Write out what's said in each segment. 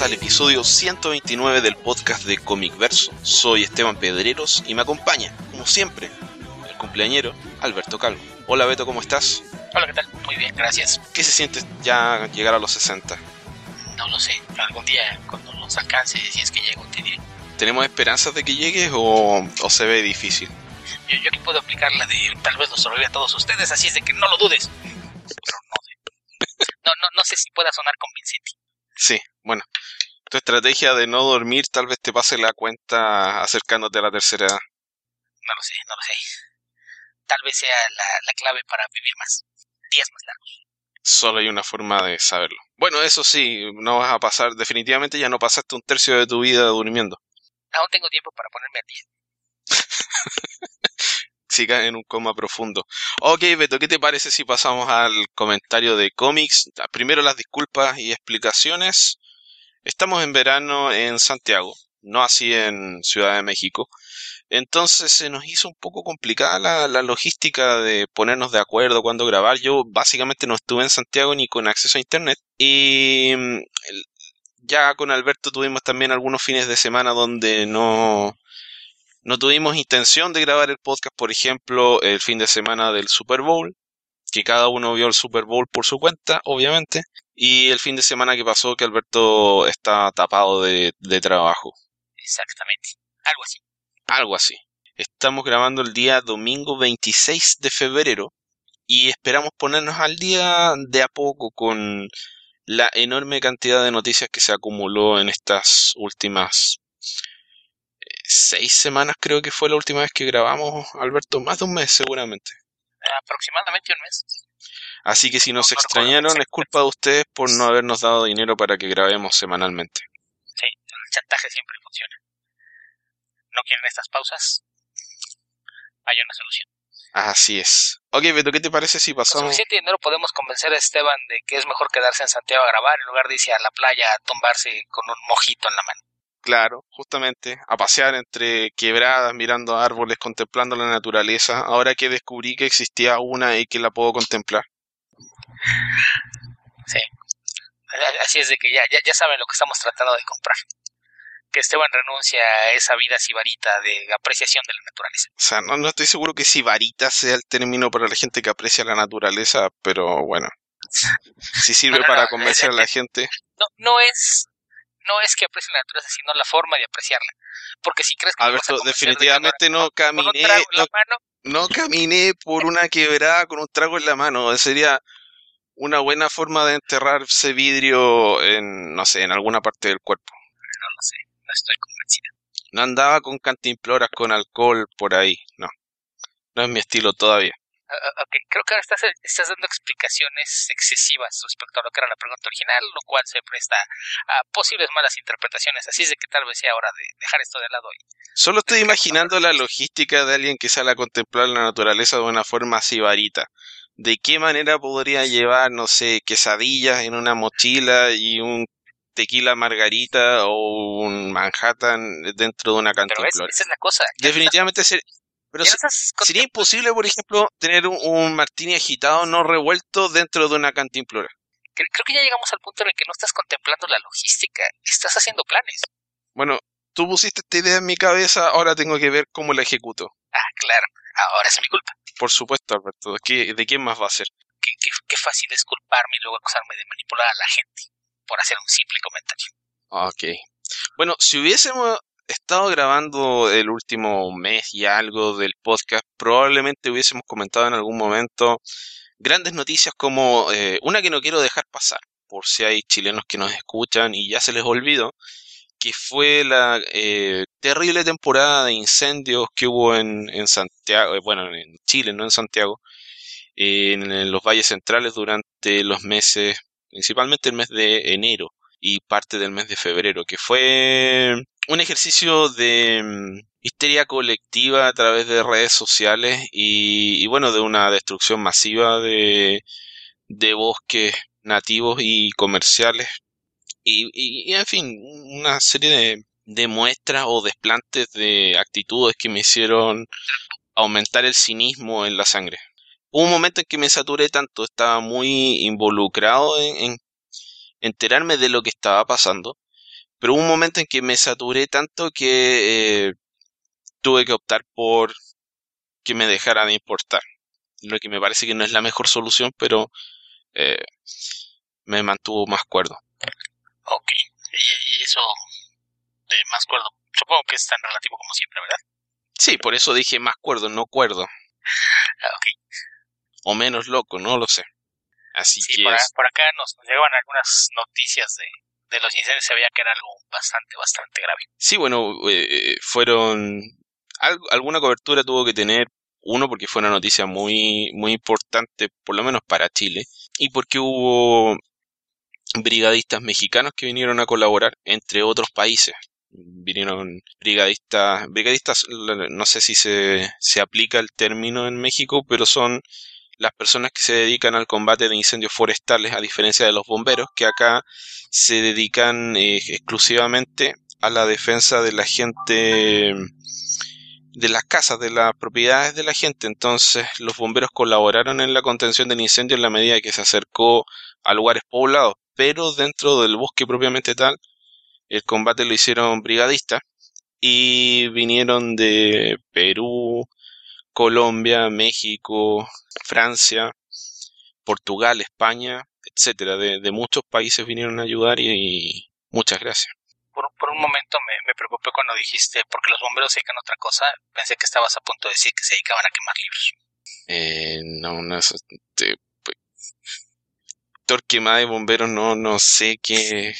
bienvenidos al episodio 129 del podcast de Comic Verso. Soy Esteban Pedreros y me acompaña, como siempre, el cumpleañero Alberto Calvo. Hola Beto, ¿cómo estás? Hola, ¿qué tal? Muy bien, gracias. ¿Qué se siente ya llegar a los 60? No lo sé, algún día cuando nos alcance, si es que llego, te diré. ¿Tenemos esperanzas de que llegues o, o se ve difícil? Yo, yo aquí puedo aplicar la de tal vez nos sobrevive a todos ustedes, así es de que no lo dudes. Pero no sé. No, no, no sé si pueda sonar convincente. Sí, bueno. Tu estrategia de no dormir tal vez te pase la cuenta acercándote a la tercera edad. No lo sé, no lo sé. Tal vez sea la, la clave para vivir más. Días más largos. Solo hay una forma de saberlo. Bueno, eso sí, no vas a pasar, definitivamente ya no pasaste un tercio de tu vida durmiendo. Aún tengo tiempo para ponerme al día. En un coma profundo. Ok, Beto, ¿qué te parece si pasamos al comentario de cómics? Primero las disculpas y explicaciones. Estamos en verano en Santiago, no así en Ciudad de México. Entonces se nos hizo un poco complicada la, la logística de ponernos de acuerdo cuándo grabar. Yo básicamente no estuve en Santiago ni con acceso a internet. Y mm, ya con Alberto tuvimos también algunos fines de semana donde no, no tuvimos intención de grabar el podcast, por ejemplo, el fin de semana del Super Bowl, que cada uno vio el Super Bowl por su cuenta, obviamente, y el fin de semana que pasó que Alberto está tapado de, de trabajo, Exactamente. Algo así. algo así. Estamos grabando el día domingo 26 de febrero y esperamos ponernos al día de a poco con la enorme cantidad de noticias que se acumuló en estas últimas seis semanas creo que fue la última vez que grabamos, Alberto, más de un mes seguramente. Aproximadamente un mes. Así que si nos No, no recuerdo extrañaron es culpa de ustedes por no habernos dado dinero para que grabemos semanalmente. Sí, el chantaje siempre funciona. ¿No quieren estas pausas? Hay una solución. Así es. Ok, Beto, ¿qué te parece si Con pasamos? suficiente dinero podemos convencer a Esteban de que es mejor quedarse en Santiago a grabar en lugar de irse a la playa a tumbarse con un mojito en la mano. Claro, justamente, a pasear entre quebradas, mirando árboles, contemplando la naturaleza, ahora que descubrí que existía una y que la puedo contemplar. Así es de que ya, ya, ya saben lo que estamos tratando de comprar. Que Esteban renuncia a esa vida sibarita de apreciación de la naturaleza. O sea, no, no estoy seguro que sibarita sea el término para la gente que aprecia la naturaleza, pero bueno, si sirve No, no, para no, convencer a la gente. No, no es no es que aprecien la naturaleza, sino la forma de apreciarla. Porque si crees que me vas a Alberto, de definitivamente no caminé, no mano, No caminé por una quebrada con un trago en la mano. Sería una buena forma de enterrar ese vidrio en, no sé, en alguna parte del cuerpo. no lo sé, no estoy convencido. No andaba con cantimploras con alcohol por ahí. No. No es mi estilo todavía. Ah, ok, creo que ahora estás, estás dando explicaciones excesivas respecto a lo que era la pregunta original, lo cual se presta a posibles malas interpretaciones. Así es de que tal vez sea hora de dejar esto de lado y Solo estoy imaginando la logística de alguien que sale a contemplar la naturaleza de una forma sibarita. ¿De qué manera podría llevar, no sé, quesadillas en una mochila y un tequila margarita o un Manhattan dentro de una Pero ves, cantimplora? esa es la cosa. Ya Definitivamente ser- pero se- sería imposible, por ejemplo, tener un, un martini agitado no revuelto dentro de una cantimplora. cre- Creo que ya llegamos al punto en el que no estás contemplando la logística, estás haciendo planes. Bueno, tú pusiste esta idea en mi cabeza, ahora tengo que ver cómo la ejecuto. Ah, claro, ahora es mi culpa. Por supuesto, Alberto. ¿De, qué- de quién más va a ser? Qué, qué, qué fácil es culparme y luego acusarme de manipular a la gente por hacer un simple comentario. Ok. Bueno, si hubiésemos estado grabando el último mes y algo del podcast, probablemente hubiésemos comentado en algún momento grandes noticias como eh, una que no quiero dejar pasar, por si hay chilenos que nos escuchan y ya se les olvidó, que fue la eh, terrible temporada de incendios que hubo en, en Santiago, eh, bueno, en Chile, no en Santiago, en los valles centrales durante los meses, principalmente el mes de enero y parte del mes de febrero, que fue un ejercicio de mm, histeria colectiva a través de redes sociales y, bueno, de una destrucción masiva de, de bosques nativos y comerciales y, y- en fin, una serie de, de muestras o desplantes de actitudes que me hicieron aumentar el cinismo en la sangre. Hubo un momento en que me saturé tanto, estaba muy involucrado en enterarme de lo que estaba pasando, pero hubo un momento en que me saturé tanto que eh, tuve que optar por que me dejara de importar. Lo que me parece que no es la mejor solución, pero eh, me mantuvo más cuerdo. Ok, y, eso de más cuerdo, supongo que es tan relativo como siempre, ¿verdad? Sí, por eso dije más cuerdo, no cuerdo. Ah, ok. O menos loco, no lo sé. Así sí, que por, es- por acá nos, nos llegaban algunas noticias de, de los incendios, se veía que era algo bastante, bastante grave. Sí, bueno, eh, fueron... al- alguna cobertura tuvo que tener, uno, porque fue una noticia muy, muy importante, por lo menos para Chile, y porque hubo brigadistas mexicanos que vinieron a colaborar, entre otros países. Vinieron brigadistas, brigadistas, no sé si se, se aplica el término en México, pero son las personas que se dedican al combate de incendios forestales, a diferencia de los bomberos, que acá se dedican eh, exclusivamente a la defensa de la gente, de las casas, de las propiedades de la gente. Entonces, los bomberos colaboraron en la contención del incendio en la medida que se acercó a lugares poblados, pero dentro del bosque propiamente tal, el combate lo hicieron brigadistas y vinieron de Perú, Colombia, México, Francia, Portugal, España, etcétera. De, de muchos países vinieron a ayudar y, y muchas gracias. Por, por un momento me, me preocupé cuando dijiste, porque los bomberos se dedican a otra cosa, pensé que estabas a punto de decir que se dedicaban a quemar libros. Eh, no, no es, te- pues, Torquemada de bomberos, no, no sé qué,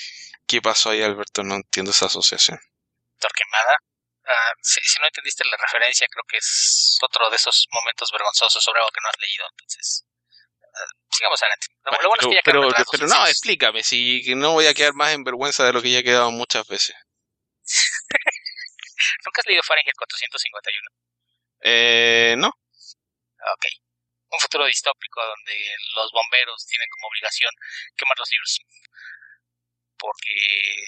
qué pasó ahí, Alberto, no entiendo esa asociación. Torquemada. Ah, si, si no entendiste la referencia, creo que es otro de esos momentos vergonzosos sobre algo que no has leído. Entonces, ah, sigamos adelante. Lo, lo bueno es que ya pero, no, explícame, si no voy a quedar más en vergüenza de lo que ya he quedado muchas veces. ¿Nunca has leído Fahrenheit 451? Eh, no, Ok. Un futuro distópico donde los bomberos tienen como obligación quemar los libros. Porque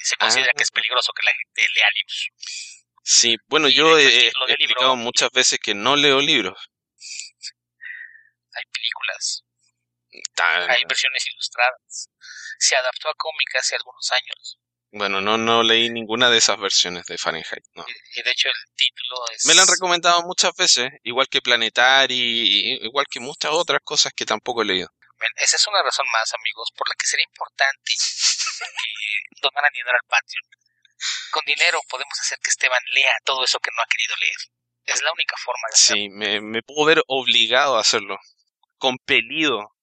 se considera Ah. que es peligroso que la gente lea libros. Sí, bueno, Y yo he, he libro- explicado muchas veces que no leo libros. Hay películas, Tan- hay versiones ilustradas. Se adaptó a cómic hace algunos años. Bueno, no, no leí ninguna de esas versiones de Fahrenheit, no. Y, de hecho el título es... Me la han recomendado muchas veces, igual que Planetary, igual que muchas otras cosas que tampoco he leído. Esa es una razón más, amigos, por la que sería importante que donaran dinero al Patreon. Con dinero podemos hacer que Esteban lea todo eso que no ha querido leer. Es la única forma de hacerlo. Sí, me, me puedo ver obligado a hacerlo, compelido,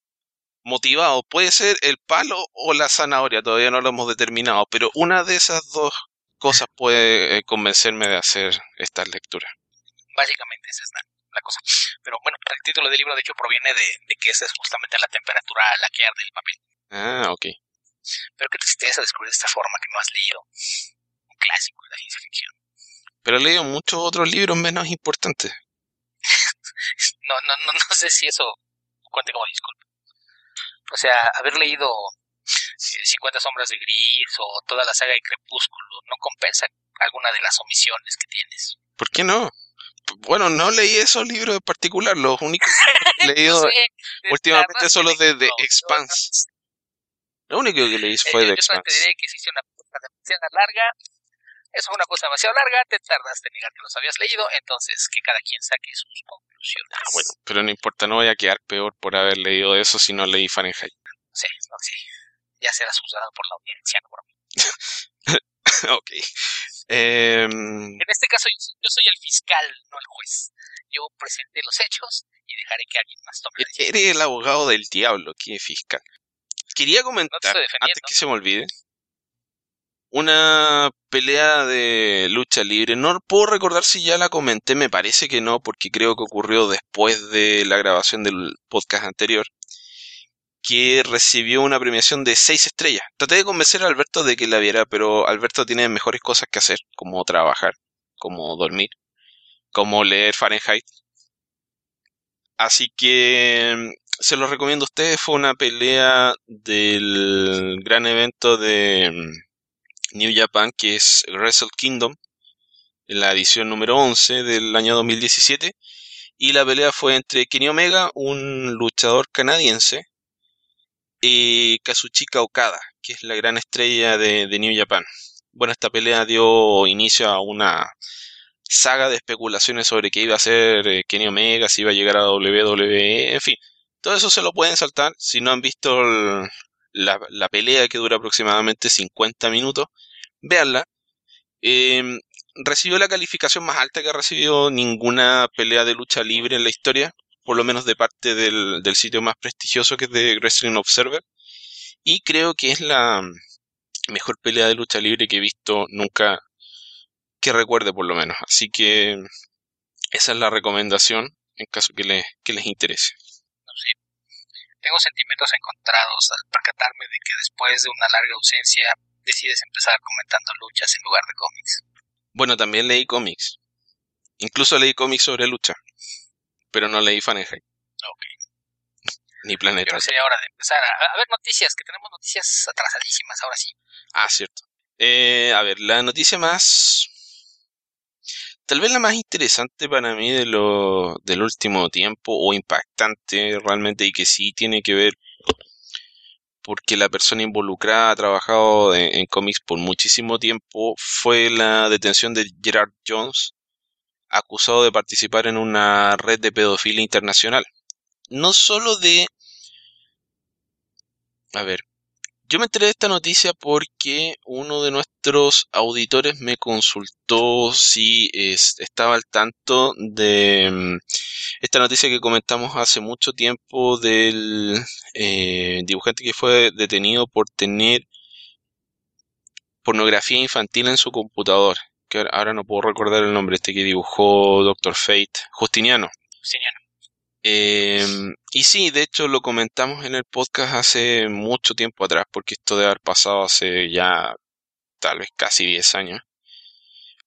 motivado. Puede ser el palo o la zanahoria, todavía no lo hemos determinado, pero una de esas dos cosas puede eh, convencerme de hacer estas lecturas. Básicamente esa es la, la cosa. Pero bueno, el título del libro de hecho proviene de, de que esa es justamente la temperatura a la que arde el papel. Ah, ok. Pero qué tristeza descubrir de esta forma que no has leído. Clásico de la ciencia ficción. Pero he leído muchos otros libros menos importantes. No, no, no, no sé si eso cuente como disculpa. O sea, haber leído eh, 50 sombras de gris o toda la saga de Crepúsculo no compensa alguna de las omisiones que tienes. ¿Por qué no? Bueno, no leí esos libros en particular, los únicos que he leído Yo sé, últimamente son los de The yo- Expanse. Lo único que leí Eh, fue yo, The yo solamente Expanse. diré que hiciste una cosa demasiado larga. Fue una cosa demasiado larga, te tardaste en negar que los habías leído, entonces que cada quien saque sus conclusiones. Ah, bueno, pero no importa, no voy a quedar peor por haber leído eso si no leí Fahrenheit. Sí, no, sí. Ya serás juzgado por la audiencia, no por mí. ok. Em, En este caso, yo soy, el fiscal, no el juez. Yo presenté los hechos y dejaré que alguien más tome la decisión. eres el abogado del diablo, que fiscal. Quería No comentar, defendiendo. antes que se me olvide, una pelea de lucha libre. No puedo recordar si ya la comenté, me parece que no, porque creo que ocurrió después de la grabación del podcast anterior, que recibió una premiación de 6 estrellas. Traté de convencer a Alberto de que la viera, pero Alberto tiene mejores cosas que hacer, como trabajar, como dormir, como leer Fahrenheit. Así que se lo recomiendo a ustedes. Fue una pelea del gran evento de New Japan, que es Wrestle Kingdom, en la edición número 11 del año 2017. Y la pelea fue entre Kenny Omega, un luchador canadiense, y Kazuchika Okada, que es la gran estrella de, de New Japan. Bueno, esta pelea dio inicio a una saga de especulaciones sobre qué iba a ser eh, Kenny Omega, si iba a llegar a WWE, en fin. Todo eso se lo pueden saltar si no han visto la, la, pelea que dura aproximadamente 50 minutos. Veanla. Eh, recibió la calificación más alta que ha recibido ninguna pelea de lucha libre en la historia, por lo menos de parte del, del sitio más prestigioso que es de Wrestling Observer. Y creo que es la mejor pelea de lucha libre que he visto nunca que recuerde por lo menos. Así que esa es la recomendación en caso que, le, que les interese. Tengo sentimientos encontrados al percatarme de que después de una larga ausencia decides empezar comentando luchas en lugar de cómics. Bueno, también leí cómics. Incluso leí cómics sobre lucha. Pero no leí Fahrenheit. Ok. Ni Planeta. Creo sería hora de empezar a, a, ver noticias, que tenemos noticias atrasadísimas ahora sí. Ah, cierto. Eh, a ver, la noticia más tal vez la más interesante para mí de lo, del último tiempo o impactante realmente y que sí tiene que ver porque la persona involucrada ha trabajado en, en cómics por muchísimo tiempo fue la detención de Gerard Jones acusado de participar en una red de pedofilia internacional. No solo de a ver yo me enteré de esta noticia porque uno de nuestros auditores me consultó si es, estaba al tanto de mm, esta noticia que comentamos hace mucho tiempo del eh, dibujante que fue detenido por tener pornografía infantil en su computador. Que ahora no puedo recordar el nombre, este que dibujó Doctor Fate, Justiniano. Justiniano. Eh, y sí, de hecho lo comentamos en el podcast hace mucho tiempo atrás, porque esto debe haber pasado hace ya tal vez casi 10 años.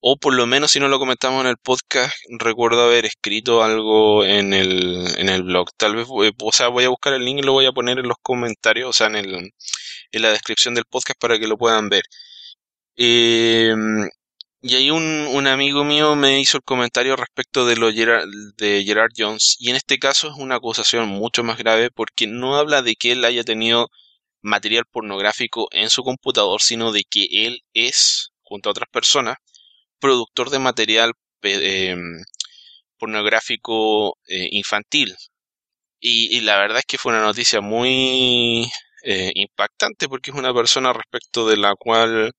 O por lo menos si no lo comentamos en el podcast, recuerdo haber escrito algo en el, en el blog. Tal vez, o sea, voy a buscar el link y lo voy a poner en los comentarios, o sea, en, el, en la descripción del podcast para que lo puedan ver. Eh, y ahí un, un, amigo mío me hizo el comentario respecto de lo Gerard, de Gerard Jones. Y en este caso es una acusación mucho más grave porque no habla de que él haya tenido material pornográfico en su computador, sino de que él es, junto a otras personas, productor de material eh, pornográfico eh, infantil. Y, y, la verdad es que fue una noticia muy eh, impactante porque es una persona respecto de la cual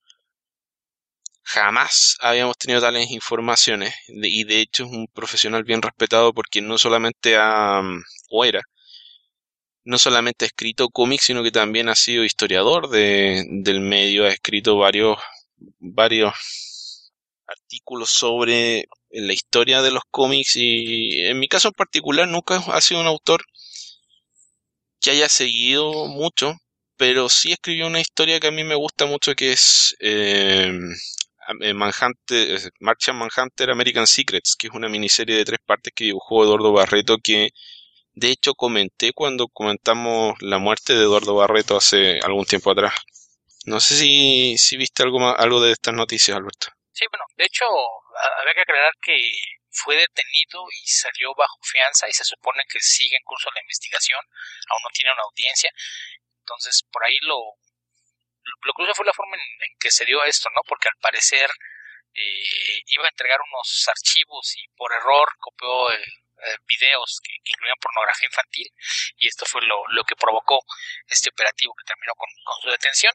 jamás habíamos tenido tales informaciones y de hecho es un profesional bien respetado porque no solamente ha, o era, no solamente ha escrito cómics, sino que también ha sido historiador de, del medio, ha escrito varios, varios artículos sobre la historia de los cómics y en mi caso en particular nunca ha sido un autor que haya seguido mucho, pero sí escribió una historia que a mí me gusta mucho que es eh, Manhunter, Martian Manhunter American Secrets, que es una miniserie de tres partes que dibujó Eduardo Barreto, que de hecho comenté cuando comentamos la muerte de Eduardo Barreto hace algún tiempo atrás. No sé si, si viste algo, más, algo de estas noticias, Alberto. Sí, bueno, de hecho, había que aclarar que fue detenido y salió bajo fianza y se supone que sigue en curso la investigación, aún no tiene una audiencia, entonces por ahí lo, lo curioso fue la forma en, que se dio esto, ¿no? Porque al parecer eh, iba a entregar unos archivos y por error copió eh, eh, videos que, incluían pornografía infantil y esto fue lo, lo que provocó este operativo que terminó con, su detención.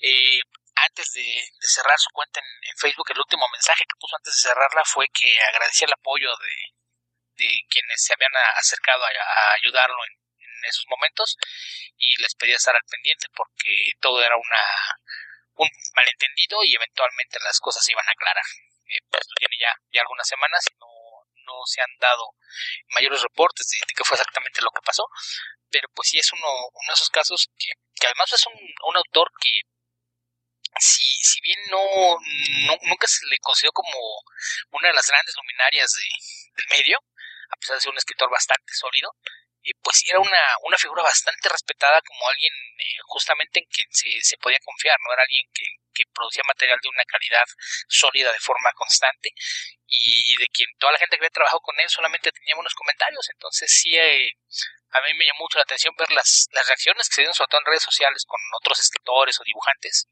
Eh, antes de, cerrar su cuenta en, Facebook, el último mensaje que puso antes de cerrarla fue que agradecía el apoyo de, de quienes se habían acercado a, a ayudarlo en esos momentos y les pedía estar al pendiente porque todo era una un malentendido y eventualmente las cosas se iban a aclarar. Eh, pues tiene ya, ya algunas semanas y no, no se han dado mayores reportes de, de qué fue exactamente lo que pasó, pero pues sí es uno, uno de esos casos que, que además es un, un autor que si, si bien no, no, nunca se le consideró como una de las grandes luminarias de, del medio, a pesar de ser un escritor bastante sólido, pues era una, una figura bastante respetada como alguien eh, justamente en quien se, se podía confiar, ¿no? Era alguien que, que producía material de una calidad sólida de forma constante y de quien toda la gente que había trabajado con él solamente tenía buenos comentarios. Entonces sí, eh, a mí me llamó mucho la atención ver las, las reacciones que se dieron sobre todo en redes sociales con otros escritores o dibujantes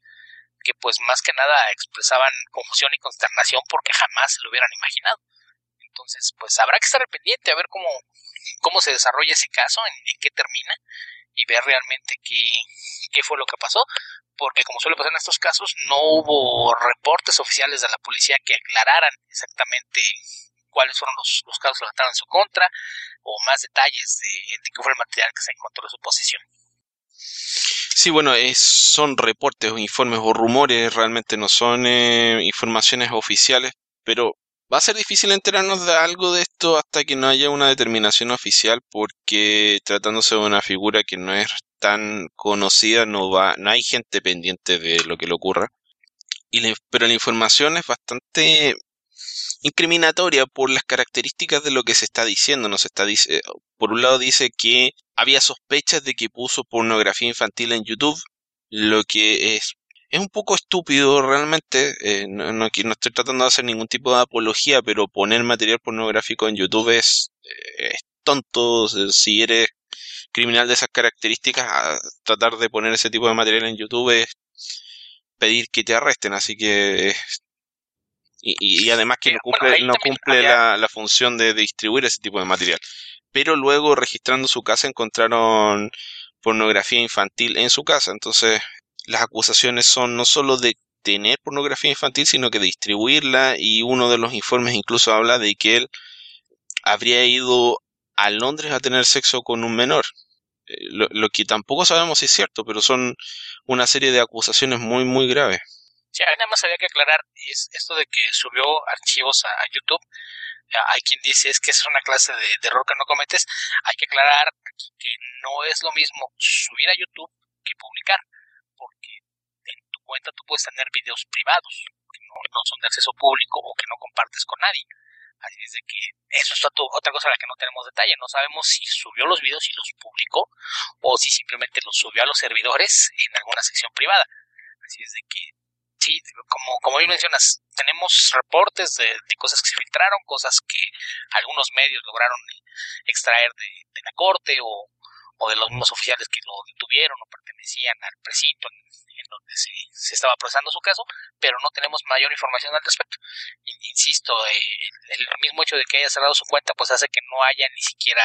que pues más que nada expresaban confusión y consternación porque jamás se lo hubieran imaginado. Entonces, pues habrá que estar pendiente a ver cómo, cómo se desarrolla ese caso, en, qué termina y ver realmente qué, qué fue lo que pasó, porque como suele pasar en estos casos, no hubo reportes oficiales de la policía que aclararan exactamente cuáles fueron los, los casos que en su contra o más detalles de, de qué fue el material que se encontró en su posesión. Sí, bueno, son reportes informes o rumores, realmente no son eh, informaciones oficiales, pero Va a ser difícil enterarnos de algo de esto hasta que no haya una determinación oficial porque tratándose de una figura que no es tan conocida no va no hay gente pendiente de lo que le ocurra. Y pero la información es bastante incriminatoria por las características de lo que se está diciendo. Dice por un lado dice que había sospechas de que puso pornografía infantil en YouTube lo que es es un poco estúpido realmente. Eh, no, no, estoy tratando de hacer ningún tipo de apología, pero poner material pornográfico en YouTube es, eh, es tonto. Si eres criminal de esas características, tratar de poner ese tipo de material en YouTube es pedir que te arresten. Así que. Y, y, además que no cumple, no cumple la, la, función de, de distribuir ese tipo de material. Pero luego, registrando su casa, encontraron pornografía infantil en su casa. Entonces, las acusaciones son no solo de tener pornografía infantil, sino que de distribuirla y uno de los informes incluso habla de que él habría ido a Londres a tener sexo con un menor. Eh, lo, que tampoco sabemos si es cierto, pero son una serie de acusaciones muy, muy graves. Sí, nada más había que aclarar es esto de que subió archivos a, YouTube. Hay quien dice es que es una clase de, de error que no cometes. Hay que aclarar aquí que no es lo mismo subir a YouTube que publicar porque en tu cuenta tú puedes tener videos privados que no, son de acceso público o que no compartes con nadie. Así es de que eso es otra cosa a la que no tenemos detalle. No sabemos si subió los videos y los publicó o si simplemente los subió a los servidores en alguna sección privada. Así es de que, sí, como, como bien mencionas, tenemos reportes de, cosas que se filtraron, cosas que algunos medios lograron extraer de, de la corte o, o de los mismos oficiales que lo detuvieron o pertenecían al precinto en, donde se, se, estaba procesando su caso, pero no tenemos mayor información al respecto. Insisto, eh, el, mismo hecho de que haya cerrado su cuenta pues hace que no haya ni siquiera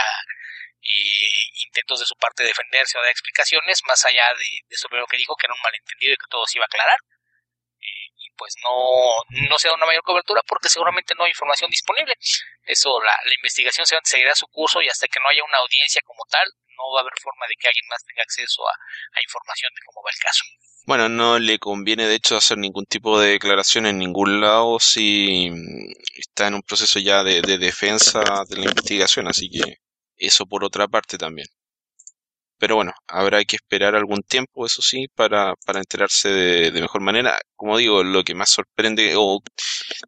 eh, intentos de su parte de defenderse o de explicaciones, más allá de, de eso que dijo, que era un malentendido y que todo se iba a aclarar. Eh, y pues no, no se da una mayor cobertura porque seguramente no hay información disponible. Eso, la, investigación seguirá su curso y hasta que no haya una audiencia como tal, no va a haber forma de que alguien más tenga acceso a, información de cómo va el caso. Bueno, no le conviene de hecho hacer ningún tipo de declaración en ningún lado si está en un proceso ya de defensa de la investigación, así que eso por otra parte también. Pero bueno, habrá que esperar algún tiempo, eso sí, para, para enterarse de, mejor manera. Como digo, lo que más sorprende, o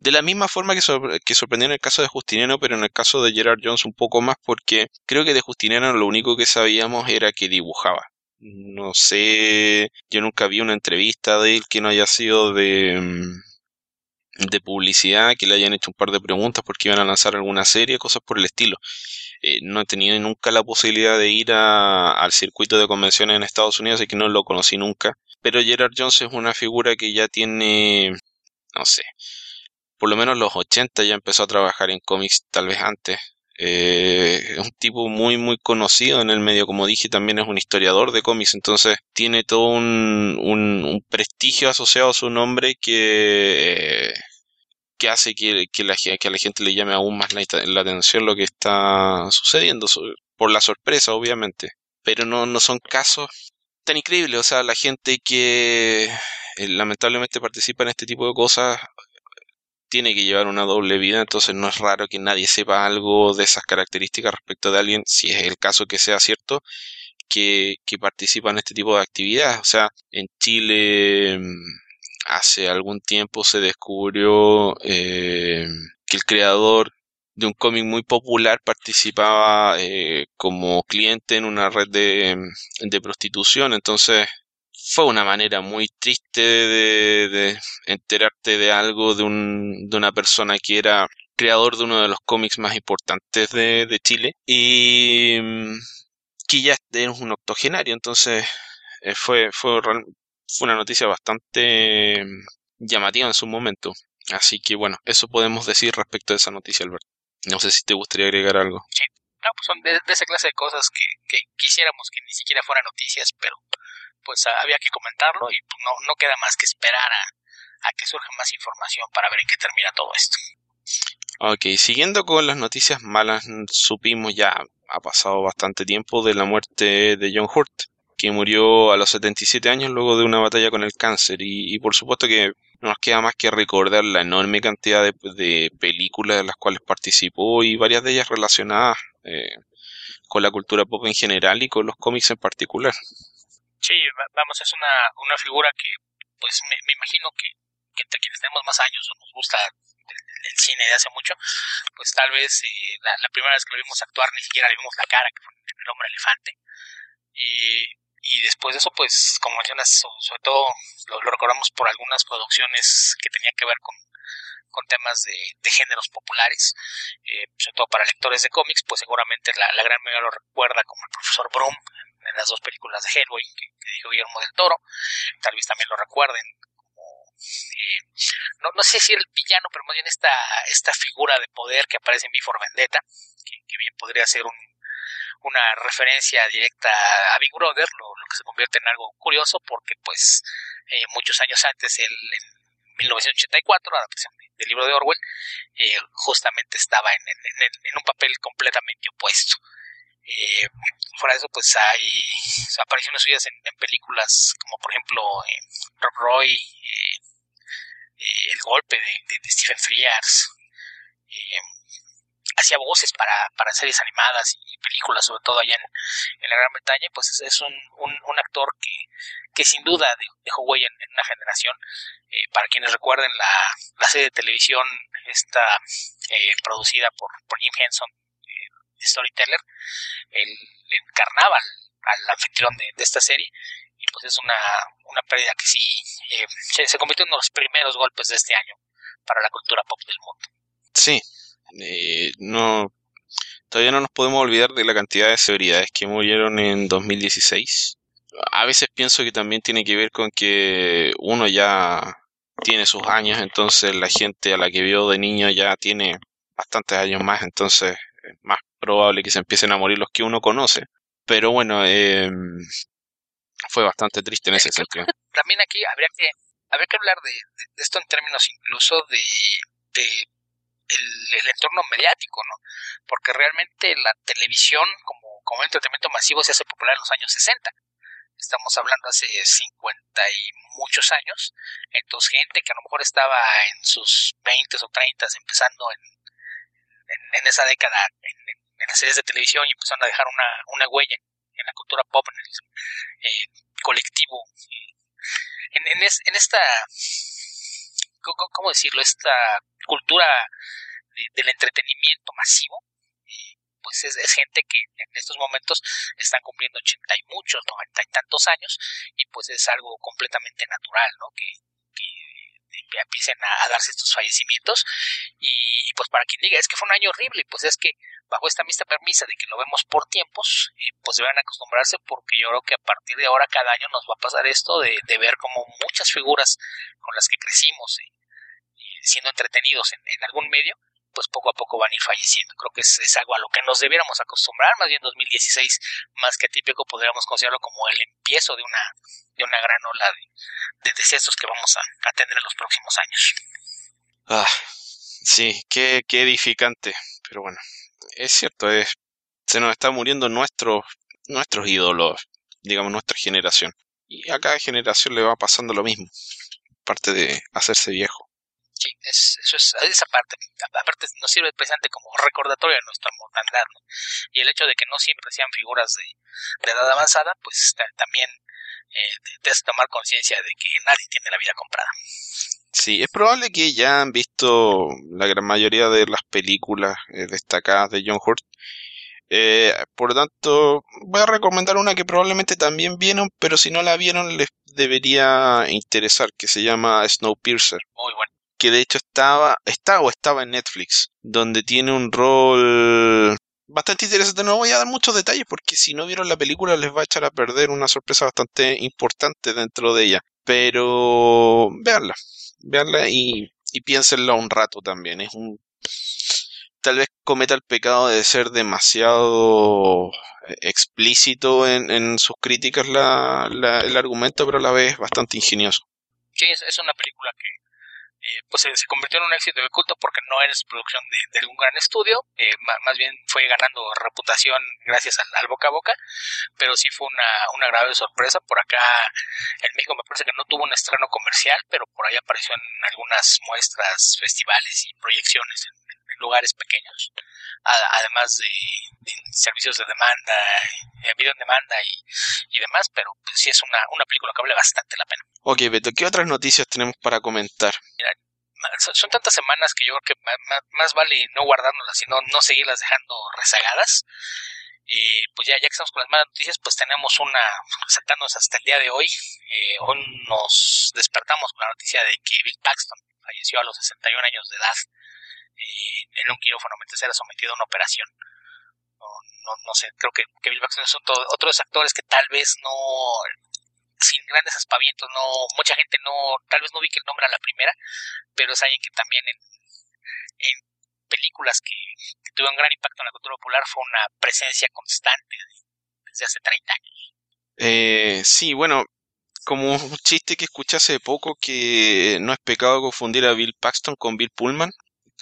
de la misma forma que, que sorprendió en el caso de Justiniano, pero en el caso de Gerard Jones un poco más, porque creo que de Justiniano lo único que sabíamos era que dibujaba. No sé, yo nunca vi una entrevista de él que no haya sido de mm, de publicidad, que le hayan hecho un par de preguntas porque iban a lanzar alguna serie, cosas por el estilo. Eh, no he tenido nunca la posibilidad de ir al circuito de convenciones en Estados Unidos, así que no lo conocí nunca. Pero Gerard Jones es una figura que ya tiene, no sé, por lo menos los 80 ya empezó a trabajar en cómics, tal vez antes. Eh, es un tipo muy muy conocido en el medio, como dije, también es un historiador de cómics, entonces tiene todo un, un, prestigio asociado a su nombre que eh, que hace que, que, la, que a la gente le llame aún más la, atención lo que está sucediendo, por la sorpresa, obviamente. Pero no, no son casos tan increíbles, o sea, la gente que eh, lamentablemente participa en este tipo de cosas tiene que llevar una doble vida, entonces no es raro que nadie sepa algo de esas características respecto de alguien, si es el caso que sea cierto, que, que participa en este tipo de actividades. O sea, en Chile mm, hace algún tiempo se descubrió eh, que el creador de un cómic muy popular participaba eh, como cliente en una red de, de, prostitución. Entonces fue una manera muy triste de, de enterarte de algo de, un, de una persona que era creador de uno de los cómics más importantes de, de Chile y mm, que ya es un octogenario. Entonces eh, fue, fue, fue una noticia bastante mm, llamativa en su momento. Así que bueno, eso podemos decir respecto a esa noticia, Alberto. No sé si te gustaría agregar algo. Sí, no, pues son de, esa clase de cosas que, que, quisiéramos que ni siquiera fueran noticias, pero pues había que comentarlo y pues, no, no queda más que esperar a, a que surja más información para ver en qué termina todo esto. Ok, siguiendo con las noticias malas, supimos ya, ha pasado bastante tiempo de la muerte de John Hurt, que murió a los 77 años luego de una batalla con el cáncer y, y por supuesto que no nos queda más que recordar la enorme cantidad de, películas en las cuales participó y varias de ellas relacionadas eh, con la cultura pop en general y con los cómics en particular. Sí, vamos, es una, una figura que pues me, imagino que, entre quienes tenemos más años o nos gusta el, cine de hace mucho, pues tal vez eh, la, primera vez que lo vimos actuar ni siquiera le vimos la cara, que fue el hombre elefante. Y y después de eso, pues, como mencionas, sobre todo lo, recordamos por algunas producciones que tenían que ver con, con temas de, géneros populares, eh, sobre todo para lectores de cómics, pues seguramente la, la gran mayoría lo recuerda como el profesor Broom en las dos películas de Hellboy que, que dijo Guillermo del Toro, tal vez también lo recuerden eh, no, no sé si el villano, pero más bien esta, esta figura de poder que aparece en Before Vendetta, que, bien podría ser un, una referencia directa a Big Brother, lo, que se convierte en algo curioso porque pues eh, muchos años antes, él, en 1984, la adaptación del libro de Orwell, eh, justamente estaba en, en, un papel completamente opuesto. Eh, fuera eso, pues hay apariciones suyas en, películas como por ejemplo Rob Roy, El Golpe de, Stephen Frears, hacía voces para, series animadas y películas, sobre todo allá en, la Gran Bretaña, pues es, un, un, actor que, que sin duda dejó huella en, una generación. Eh, para quienes recuerden la, la serie de televisión esta eh, producida por Jim Henson, eh, Storyteller, él encarnaba al, anfitrión de, esta serie y pues es una, una pérdida que sí se, se convirtió en uno de los primeros golpes de este año para la cultura pop del mundo. Sí, eh, no, todavía no nos podemos olvidar de la cantidad de celebridades que murieron en 2016. A veces pienso que también tiene que ver con que uno ya tiene sus años, entonces la gente a la que vio de niño ya tiene bastantes años más, entonces es más probable que se empiecen a morir los que uno conoce. Pero bueno, eh, fue bastante triste en ese sentido. También aquí habría que, habría que hablar de, esto en términos incluso de, de el, entorno mediático, ¿no? Porque realmente la televisión como, como entretenimiento masivo se hace popular en los años 60. Estamos hablando hace 50 y muchos años. Entonces, gente que a lo mejor estaba en sus 20 o 30 empezando en, en, esa década en, las series de televisión y empezaron a dejar una, una huella en la cultura pop, en el eh, colectivo. En, en, esta, ¿cómo decirlo? Esta cultura del entretenimiento masivo, pues es, gente que en estos momentos están cumpliendo ochenta y muchos, noventa y tantos años, y pues es algo completamente natural, ¿no? Que, empiecen a, darse estos fallecimientos. Y pues para quien diga es que fue un año horrible pues es que bajo esta misma permisa de que lo vemos por tiempos eh, pues deben acostumbrarse porque yo creo que a partir de ahora cada año nos va a pasar esto de, ver como muchas figuras con las que crecimos eh, siendo entretenidos en, algún medio, pues poco a poco van a ir falleciendo. Creo que es, algo a lo que nos debiéramos acostumbrar, más bien 2016, más que típico, podríamos considerarlo como el empiezo de una, de una gran ola de, de decesos que vamos a, a, tener en los próximos años. Ah, sí, qué, qué edificante, pero bueno, es cierto, es, se nos está muriendo nuestros, nuestros ídolos, digamos, nuestra generación. Y a cada generación le va pasando lo mismo, parte de hacerse viejo. Sí, es, eso es, esa parte, aparte nos sirve precisamente como recordatorio de nuestra mortandad, ¿no? Y el hecho de que no siempre sean figuras de, de edad avanzada, pues también eh, te hace tomar conciencia de que nadie tiene la vida comprada. Sí, es probable que ya han visto la gran mayoría de las películas eh, destacadas de John Hurt. Eh, por lo tanto, voy a recomendar una que probablemente también vieron, pero si no la vieron les debería interesar, que se llama Snowpiercer. Muy. Que de hecho estaba, está o estaba en Netflix, donde tiene un rol bastante interesante. No voy a dar muchos detalles porque si no vieron la película les va a echar a perder una sorpresa bastante importante dentro de ella. Pero veanla, veanla y, y piénsenlo un rato también. Es un tal vez cometa el pecado de ser demasiado eh, explícito en, en sus críticas la, la, el argumento, pero a la vez bastante ingenioso. Sí, es, es una película que eh, pues se, convirtió en un éxito de culto porque no eres producción de, de algún gran estudio, eh, más, más, bien fue ganando reputación gracias al, boca a boca, pero sí fue una, una grave sorpresa. Por acá en México me parece que no tuvo un estreno comercial, pero por ahí apareció en algunas muestras, festivales y proyecciones en lugares pequeños, a, además de, de, servicios de demanda, eh, video en demanda y, y demás, pero pues, sí es una, una película que vale bastante la pena. Ok, Beto, ¿qué otras noticias tenemos para comentar? Mira, son tantas semanas que yo creo que más, más vale no guardárnoslas, sino no seguirlas dejando rezagadas. Y pues ya, ya que estamos con las malas noticias, pues tenemos una, saltándonos hasta el día de hoy, eh, hoy nos despertamos con la noticia de que Bill Paxton falleció a los 61 años de edad eh, en un quirófano mientras era sometido a una operación. No, no, sé, creo que, que Bill Paxton es otro, otro de actores que tal vez no sin grandes aspavientos, no, mucha gente no, tal vez no vi que el nombre a la primera, pero es alguien que también en, en películas que, que, tuvieron gran impacto en la cultura popular fue una presencia constante desde hace 30 años. Eh, sí, bueno, como un chiste que escuché hace poco que no es pecado confundir a Bill Paxton con Bill Pullman.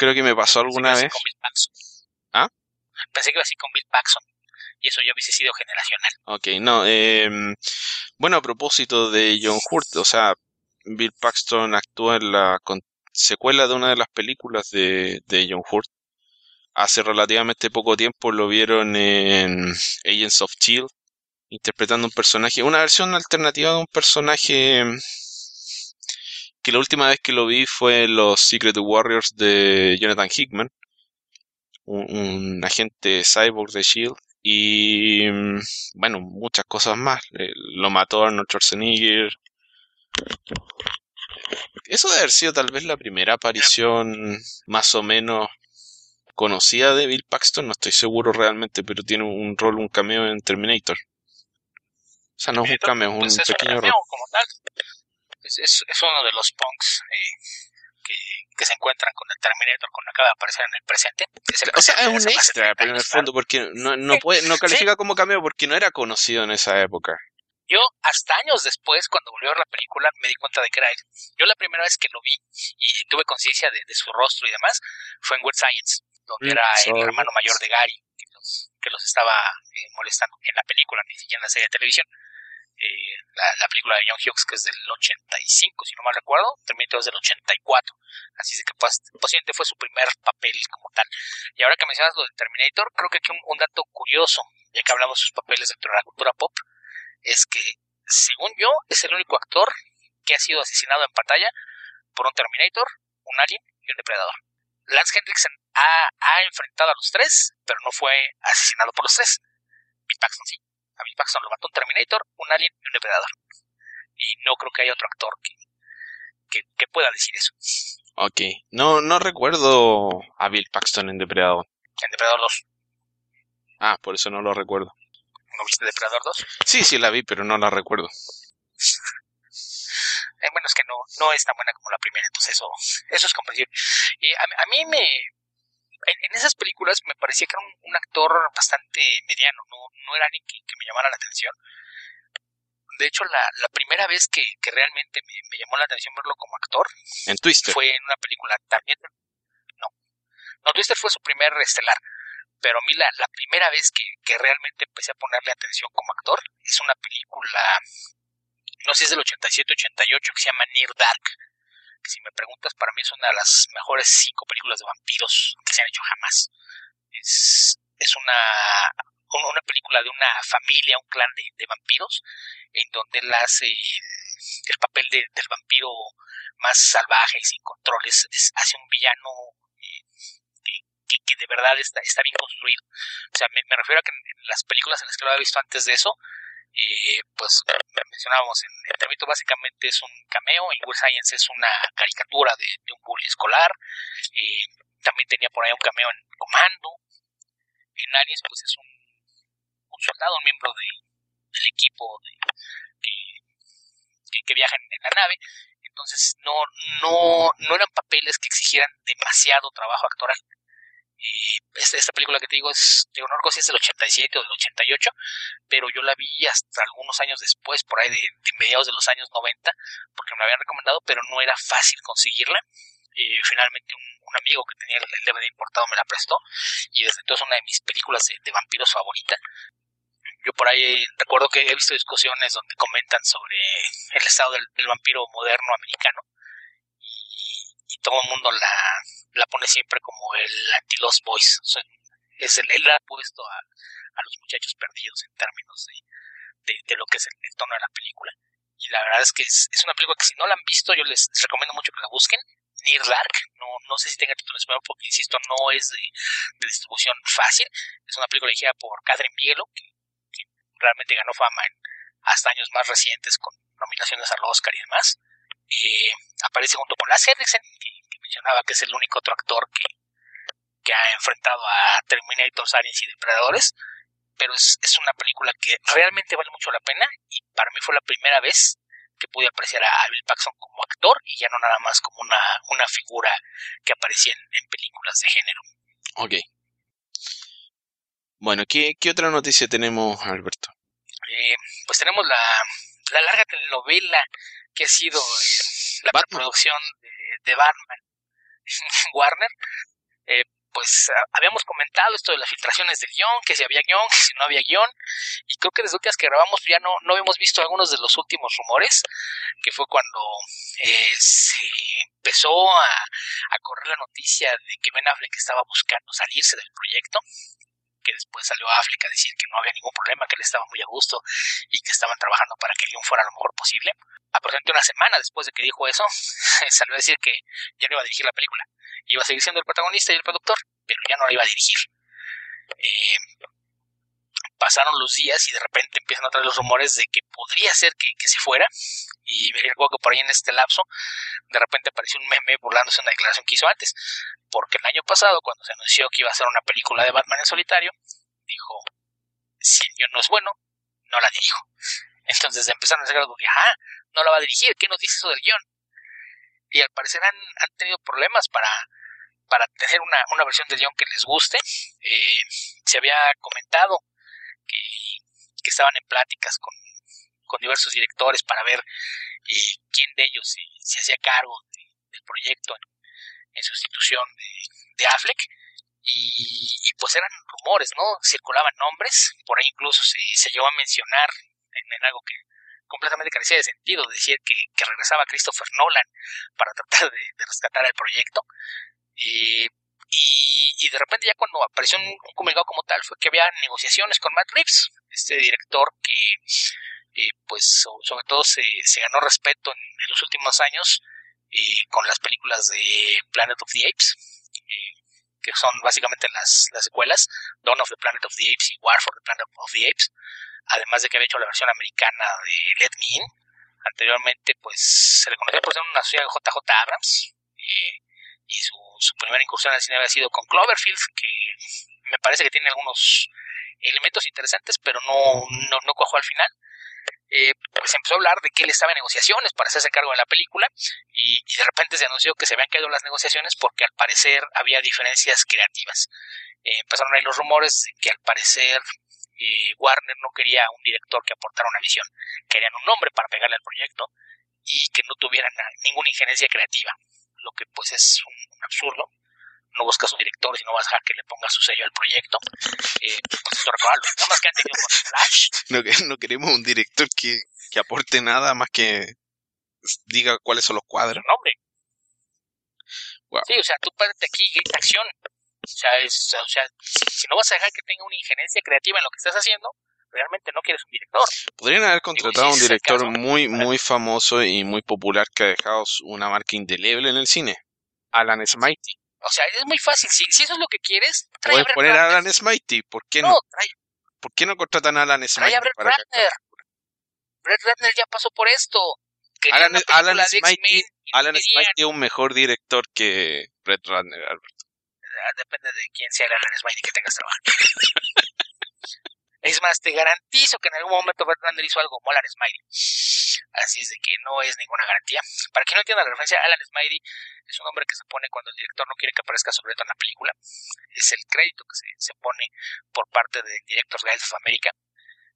Creo que me pasó alguna vez. Con Bill Paxton. ¿Ah? Pensé que iba así con Bill Paxton y eso ya hubiese sido generacional. Ok, no, eh, bueno, a propósito de John Hurt, o sea, Bill Paxton actúa en la secuela de una de las películas de, de John Hurt. Hace relativamente poco tiempo lo vieron en Agents of Shield, interpretando un personaje, una versión alternativa de un personaje que la última vez que lo vi fue en los Secret Warriors de Jonathan Hickman, un, un agente cyborg de Shield y bueno, muchas cosas más. Lo mató Arnold Schwarzenegger. Eso debe haber sido tal vez la primera aparición más o menos conocida de Bill Paxton, no estoy seguro realmente, pero tiene un rol, un cameo en Terminator. O sea, no es un cameo, es pues un es pequeño rol. cameo como tal. Es, es, es uno de los punks eh, que, que, se encuentran con el Terminator cuando acaba de aparecer en el presente. Es el O sea, es un extra, 30 pero en el fondo, porque no, no, puede, no califica como cameo porque no era conocido en esa época. Yo, hasta años después, cuando volví a ver la película, me di cuenta de que era él. Yo la primera vez que lo vi y tuve conciencia de, de, su rostro y demás fue en Weird Science, donde Mm, era el hermano mayor de Gary, que los, que los estaba eh, molestando en la película, ni siquiera en la serie de televisión. Eh, la, la, película de John Hughes, que es del 85, si no mal recuerdo, Terminator es del 84. Así es que pues, posiblemente fue su primer papel como tal. Y ahora que mencionas lo de Terminator, creo que aquí un, un dato curioso, ya que hablamos de sus papeles dentro de la cultura pop, es que, según yo, es el único actor que ha sido asesinado en pantalla por un Terminator, un Alien y un Depredador. Lance Hendrickson ha, ha enfrentado a los tres, pero no fue asesinado por los tres. Bill Paxton sí. A Bill Paxton lo mató un Terminator, un Alien y un Depredador. Y no creo que haya otro actor que, que, que pueda decir eso. Ok. No, no recuerdo a Bill Paxton en Depredador. En Depredador 2. Ah, por eso no lo recuerdo. ¿No viste Depredador 2? Sí, sí la vi, pero no la recuerdo. Eh, bueno, es que no, no es tan buena como la primera, entonces eso, eso es comprensible. Y a, a mí me, en, esas películas me parecía que era un, un actor bastante mediano, no, no era alguien que, que, me llamara la atención. De hecho, la, la primera vez que, que realmente me, me, llamó la atención verlo como actor en Twister fue en una película también. No, no Twister fue su primer estelar, pero a mí la, la primera vez que, que realmente empecé a ponerle atención como actor es una película, no sé si es del 87-88, que se llama Near Dark, que si me preguntas, para mí es una de las mejores cinco películas de vampiros que se han hecho jamás. Es, es una, una película de una familia, un clan de, vampiros, en donde él hace el papel del vampiro más salvaje y sin controles hacia un villano eh, que, de verdad está, está bien construido. O sea, me, refiero a que en, las películas en las que lo había visto antes de eso, eh, pues mencionábamos en el término básicamente es un cameo, en World Science es una caricatura de, un bully escolar, eh, también tenía por ahí un cameo en Comando, en Aliens pues es un, soldado, un miembro de, del equipo de, que, que, viaja en, la nave, entonces no, no, no eran papeles que exigieran demasiado trabajo actoral. Esta, esta, película que te digo es, de honor si es del 87 o del 88, pero yo la vi hasta algunos años después, por ahí de, mediados de los años 90, porque me la habían recomendado, pero no era fácil conseguirla. finalmente un, amigo que tenía el, DVD importado me la prestó y desde entonces una de mis películas de, de vampiros favorita yo por ahí recuerdo que he visto discusiones donde comentan sobre el estado del, vampiro moderno americano y, todo el mundo la, la, pone siempre como el anti-Lost Boys. es el, él ha puesto a, a, los muchachos perdidos en términos de, de, lo que es el, tono de la película. Y la verdad es que es, es, una película que si no la han visto, yo les, recomiendo mucho que la busquen. Near Dark, no, no sé si tenga título español porque, insisto, no es de, de distribución fácil. Es una película dirigida por Catherine Bigelow, que realmente ganó fama en hasta años más recientes con nominaciones al Oscar y demás. Eh, aparece junto con la Henriksen, que, mencionaba que es el único otro actor que, que ha enfrentado a Terminator, Aliens y Depredadores, pero es, es, una película que realmente vale mucho la pena y para mí fue la primera vez que pude apreciar a Bill Paxton como actor y ya no nada más como una, una figura que aparecía en, en películas de género. Ok, bueno, ¿qué, qué otra noticia tenemos, Alberto? Eh, pues tenemos la, la, larga telenovela que ha sido eh, la producción de, de Batman Warner. Eh, pues habíamos comentado esto de las filtraciones del guion, que si había guion, que si no había guion, y creo que desde últimas que grabamos ya no, no habíamos visto algunos de los últimos rumores, que fue cuando eh, se empezó a, a correr la noticia de que Ben Affleck estaba buscando salirse del proyecto, que después salió a África a decir que no había ningún problema, que él estaba muy a gusto y que estaban trabajando para que guion fuera lo mejor posible. Aproximadamente una semana después de que dijo eso, salió a decir que ya no iba a dirigir la película. Iba a seguir siendo el protagonista y el productor, pero ya no la iba a dirigir. Eh, pasaron los días y de repente empiezan a traer los rumores de que podría ser que, se fuera. Y recuerdo que por ahí en este lapso, de repente apareció un meme burlándose de una declaración que hizo antes. Porque el año pasado, cuando se anunció que iba a hacer una película de Batman en solitario, dijo: Si el guion no es bueno, no la dirijo. Entonces empezaron a hacer algo de: Ah, no la va a dirigir, ¿qué nos dice eso del guion? Y al parecer han, han tenido problemas para, para tener una, una versión del guion que les guste. Eh, se había comentado que, estaban en pláticas con, diversos directores para ver eh, quién de ellos se, hacía cargo del proyecto en, sustitución de, Affleck. Y, pues eran rumores, ¿no? Circulaban nombres, por ahí incluso se, se llegó a mencionar en, algo que completamente carecía de sentido, decir que, regresaba Christopher Nolan para tratar de, rescatar el proyecto. y y, de repente ya cuando apareció un, comunicado como tal fue que había negociaciones con Matt Reeves, este director que eh, pues sobre todo se, se, ganó respeto en, los últimos años eh, con las películas de Planet of the Apes, eh, que son básicamente las, las secuelas, Dawn of the Planet of the Apes y War for the Planet of the Apes, además de que había hecho la versión americana de Let Me In, anteriormente pues se le conocía por ser una sociedad de JJ Abrams, y su, su primera incursión al cine había sido con Cloverfield, que me parece que tiene algunos elementos interesantes, pero no, no, no cuajó al final. Eh, pues empezó a hablar de que él estaba en negociaciones para hacerse cargo de la película y, de repente se anunció que se habían caído las negociaciones porque al parecer había diferencias creativas. Eh, empezaron ahí los rumores de que al parecer eh, Warner no quería un director que aportara una visión, querían un nombre para pegarle al proyecto y que no tuvieran ninguna injerencia creativa lo que pues es un, absurdo. No buscas un director si no vas a dejar que le ponga su sello al proyecto. Eh, pues esto Nada más que han tenido con Flash. No, no queremos un director que, que aporte nada más que diga cuáles son los cuadros. No, hombre. Sí, o sea, tú párate aquí y grita acción. O sea, es, o sea si, no vas a dejar que tenga una injerencia creativa en lo que estás haciendo, realmente no quieres un director. Podrían haber contratado a un director muy, muy famoso y muy popular que ha dejado una marca indeleble en el cine. Alan Smitey. O sea, es muy fácil. Si, si eso es lo que quieres, trae Puedes poner a Alan Smitey. ¿Por qué no? ¿Por qué no contratan a Alan Smitey? Trae a Brett para Ratner. Brett Ratner ya pasó por esto. Alan, Alan Smitey, Alan Smitey es un mejor director que Brett Ratner, Alberto. Ah, depende de quién sea Alan Smitey que tengas trabajo. es más, te garantizo que en algún momento Ratner hizo algo como Alan Smitey. Así es de que no es ninguna garantía. Para quien no entienda la referencia, Alan Smitey es un nombre que se pone cuando el director no quiere que aparezca sobre todo en la película. Es el crédito que se, pone por parte del Directors Guild of America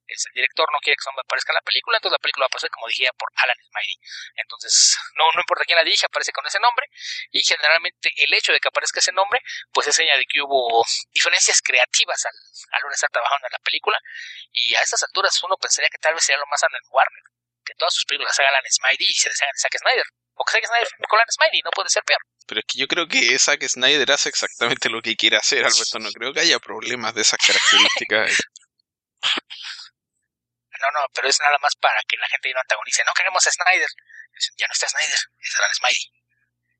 el director no quiere que su nombre aparezca en la película, entonces la película va a aparecer como dije por Alan Smiley. Entonces, no, no importa quién la dirige, aparece con ese nombre, y generalmente el hecho de que aparezca ese nombre, pues es señal de que hubo diferencias creativas al, a la estar trabajando en la película, y a estas alturas uno pensaría que tal vez sería lo más en Warner, que todas sus películas hagan Alan Smiley y se deshagan de Zack Snyder. O que Zack Snyder con Alan Smiley, no puede ser peor. Pero es que yo creo que Zack Snyder hace exactamente lo que quiere hacer, Alberto. No creo que haya problemas de esas características. no, no, pero es nada más para que la gente no antagonice. No queremos a Snyder. Ya no está Snyder, es Alan Smiley.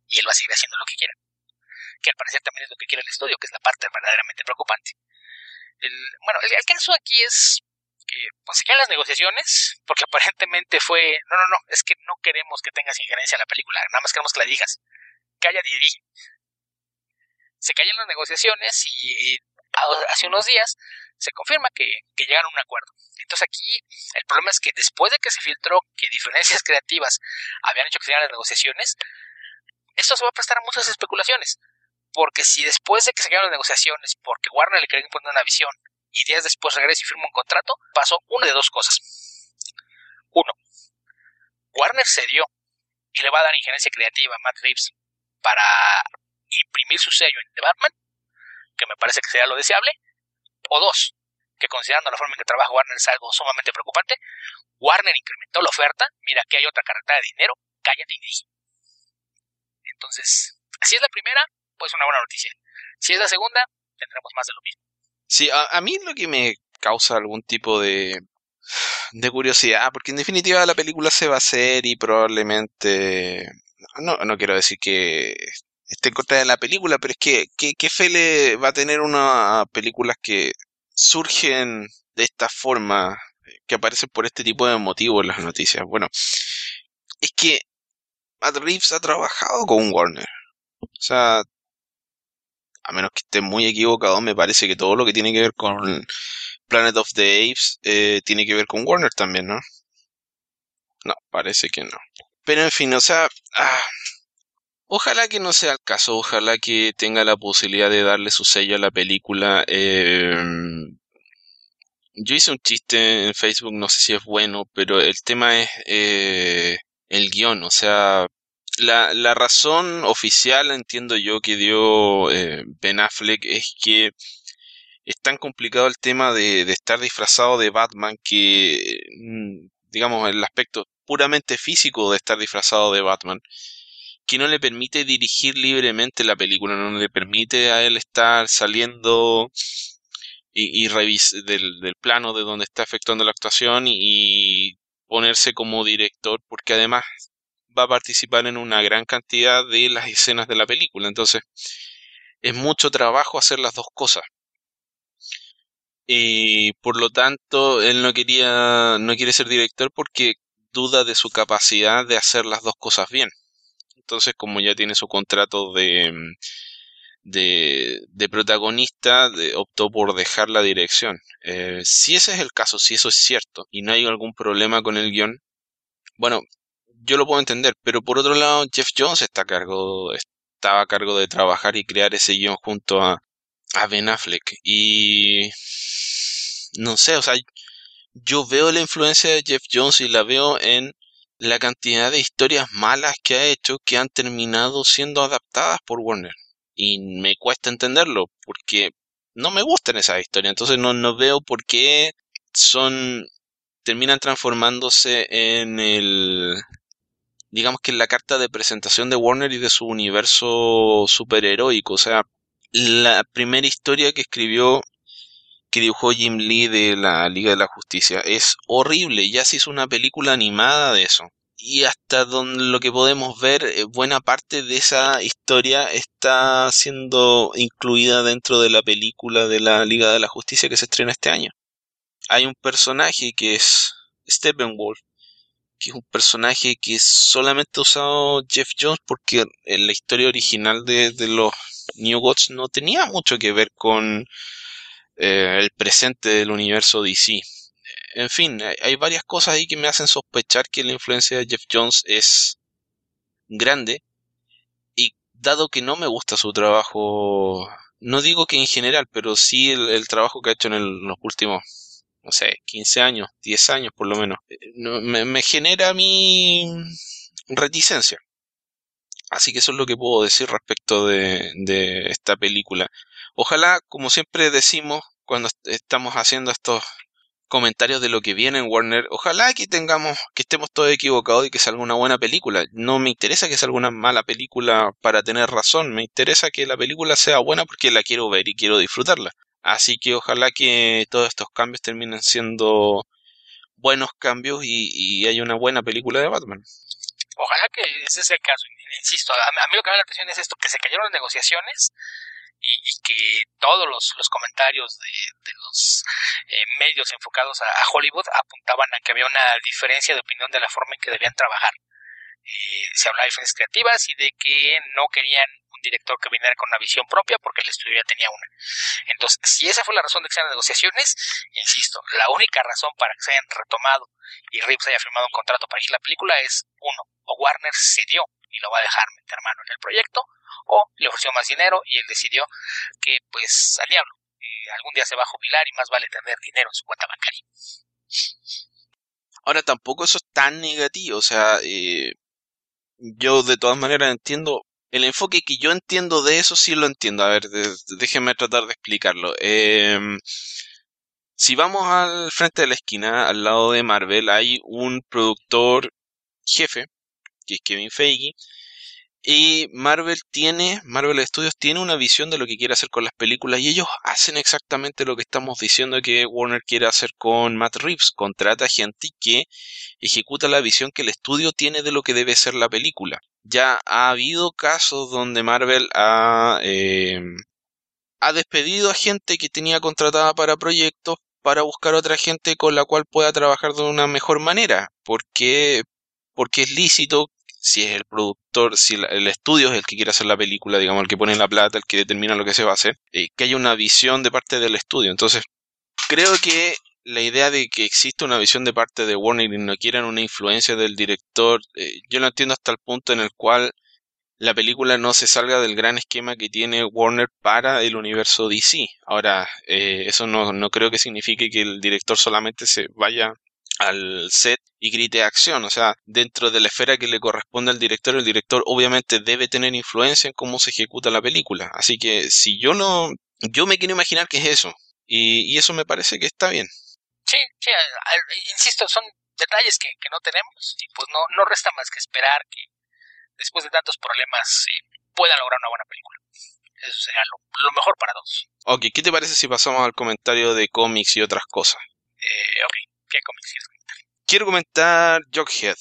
Y él va a seguir haciendo lo que quiera. Que al parecer también es lo que quiere el estudio, que es la parte verdaderamente preocupante. El, bueno, el, caso aquí es que pues, se caen las negociaciones, porque aparentemente fue, no, no, no, es que no queremos que tengas injerencia en la película, nada más queremos que la digas. Calla y dirige. Se caen las negociaciones y hace unos días se confirma que, llegaron a un acuerdo. Entonces aquí el problema es que después de que se filtró que diferencias creativas habían hecho que se las negociaciones, esto se va a prestar a muchas especulaciones. Porque si después de que se las negociaciones, porque Warner le quería imponer una visión y días después regresa y firma un contrato, pasó una de dos cosas. Uno, Warner cedió y le va a dar injerencia creativa a Matt Reeves para imprimir su sello en The Batman, que me parece que sería lo deseable, o dos, que considerando la forma en que trabaja Warner es algo sumamente preocupante, Warner incrementó la oferta, mira que hay otra carreta de dinero, cállate y di. Entonces, si es la primera, pues una buena noticia. Si es la segunda, tendremos más de lo mismo. Sí, a, mí lo que me causa algún tipo de, de curiosidad, porque en definitiva la película se va a hacer y probablemente... No, no quiero decir que esté en la película, pero es que, ¿qué, fe le va a tener una películas que surgen de esta forma, que aparecen por este tipo de motivos en las noticias? Bueno, es que Matt Reeves ha trabajado con Warner. O sea, a menos que esté muy equivocado, me parece que todo lo que tiene que ver con Planet of the Apes eh, tiene que ver con Warner también, ¿no? No, parece que no. Pero en fin, o sea, ah, Ojalá que no sea el caso, ojalá que tenga la posibilidad de darle su sello a la película. Em, yo hice un chiste en Facebook, no sé si es bueno, pero el tema es eh, el guion, o sea, la, la, razón oficial, entiendo yo, que dio eh, Ben Affleck es que es tan complicado el tema de, de estar disfrazado de Batman que, mm, digamos, el aspecto puramente físico de estar disfrazado de Batman que no le permite dirigir libremente la película, no le permite a él estar saliendo y, del, del, plano de donde está efectuando la actuación y, ponerse como director, porque además va a participar en una gran cantidad de las escenas de la película, entonces es mucho trabajo hacer las dos cosas. Y por lo tanto, él no quería, no quiere ser director porque duda de su capacidad de hacer las dos cosas bien entonces como ya tiene su contrato de, mm, de, protagonista, optó por dejar la dirección. Eh, si ese es el caso, si eso es cierto, y no hay algún problema con el guion, bueno, yo lo puedo entender, pero por otro lado, Jeff Jones está a cargo, estaba a cargo de trabajar y crear ese guion junto a, a Ben Affleck. Y no sé, o sea, yo veo la influencia de Jeff Jones y la veo en la cantidad de historias malas que ha hecho que han terminado siendo adaptadas por Warner. Y me cuesta entenderlo, porque no me gustan esas historias, entonces no, no veo por qué son terminan transformándose en el digamos que en la carta de presentación de Warner y de su universo superheroico, o sea, la primera historia que escribió que dibujó Jim Lee de la Liga de la Justicia. Es horrible, ya se hizo una película animada de eso. Y hasta donde lo que podemos ver, eh, buena parte de esa historia está siendo incluida dentro de la película de la Liga de la Justicia que se estrena este año. Hay un personaje que es Steppenwolf, que es un personaje que solamente ha usado Jeff Jones porque en la historia original de, los New Gods no tenía mucho que ver con eh, el presente del universo DC. En fin, hay varias cosas ahí que me hacen sospechar que la influencia de Jeff Jones es grande y dado que no me gusta su trabajo, no digo que en general, pero sí el, trabajo que ha hecho en los últimos no sé, 15 años, 10 años por lo menos, eh, me, genera mi reticencia. Así que eso es lo que puedo decir respecto de, de esta película. Ojalá, como siempre decimos cuando estamos haciendo estos comentarios de lo que viene en Warner, ojalá que tengamos, que estemos todos equivocados y que salga una buena película. No me interesa que salga una mala película para tener razón, me interesa que la película sea buena porque la quiero ver y quiero disfrutarla. Así que ojalá que todos estos cambios terminen siendo buenos cambios y, hay una buena película de Batman. Ojalá que ese sea el caso. Insisto, a, mí lo que me da la impresión es esto, que se cayeron las negociaciones y, que todos los, comentarios de, los eh, medios enfocados a, Hollywood apuntaban a que había una diferencia de opinión de la forma en que debían trabajar. Eh, se hablaba de diferencias creativas y de que no querían un director que viniera con una visión propia porque el estudio ya tenía una. Entonces, si esa fue la razón de que sean negociaciones, insisto, la única razón para que se hayan retomado y Reeves haya firmado un contrato para ir la película es, uno, o Warner cedió y lo va a dejar meter mano en el proyecto, o le ofreció más dinero y él decidió que, pues, al diablo, eh, algún día se va a jubilar y más vale tener dinero en su cuenta bancaria. Ahora tampoco eso es tan negativo, o sea, eh, yo de todas maneras entiendo el enfoque que yo entiendo de eso sí lo entiendo. A ver, déjenme tratar de explicarlo. Em, si vamos al frente de la esquina, al lado de Marvel, hay un productor jefe, que es Kevin Feige, y Marvel tiene, Marvel Studios tiene una visión de lo que quiere hacer con las películas y ellos hacen exactamente lo que estamos diciendo que Warner quiere hacer con Matt Reeves. Contrata gente que ejecuta la visión que el estudio tiene de lo que debe ser la película. Ya ha habido casos donde Marvel ha, eh, ha despedido a gente que tenía contratada para proyectos para buscar otra gente con la cual pueda trabajar de una mejor manera. Porque, porque es lícito si es el productor, si el estudio es el que quiere hacer la película, digamos, el que pone la plata, el que determina lo que se va a hacer, eh, que haya una visión de parte del estudio. Entonces, creo que la idea de que existe una visión de parte de Warner y no quieran una influencia del director, eh, yo lo entiendo hasta el punto en el cual la película no se salga del gran esquema que tiene Warner para el universo DC. Ahora, eh, eso no, no creo que signifique que el director solamente se vaya al set y grite acción. O sea, dentro de la esfera que le corresponde al director, el director obviamente debe tener influencia en cómo se ejecuta la película. Así que si yo no, yo me quiero imaginar que es eso. Y, eso me parece que está bien. Sí, sí, insisto, son detalles que, no tenemos y pues no, no resta más que esperar que después de tantos problemas eh, puedan lograr una buena película. Eso sería lo, mejor para todos. Ok, ¿qué te parece si pasamos al comentario de cómics y otras cosas? Eh, ok. ¿Qué cómics comentar? Quiero comentar Jughead,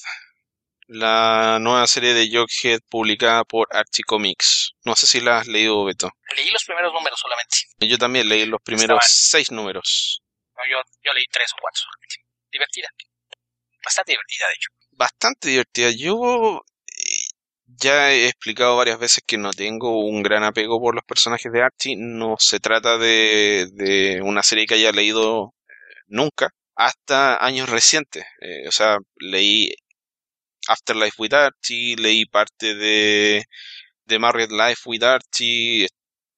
la nueva serie de Jughead publicada por Archie Comics. No sé si la has leído, Beto. Leí los primeros números solamente. Yo también leí los primeros seis números. No, yo, yo leí tres o cuatro solamente. Divertida. Bastante divertida, de hecho. Bastante divertida. Yo eh, ya he explicado varias veces que no tengo un gran apego por los personajes de Archie. No se trata de, de una serie que haya leído eh, nunca hasta años recientes. Eh, o sea, leí Afterlife with Archie, leí parte de, de Married Life with Archie,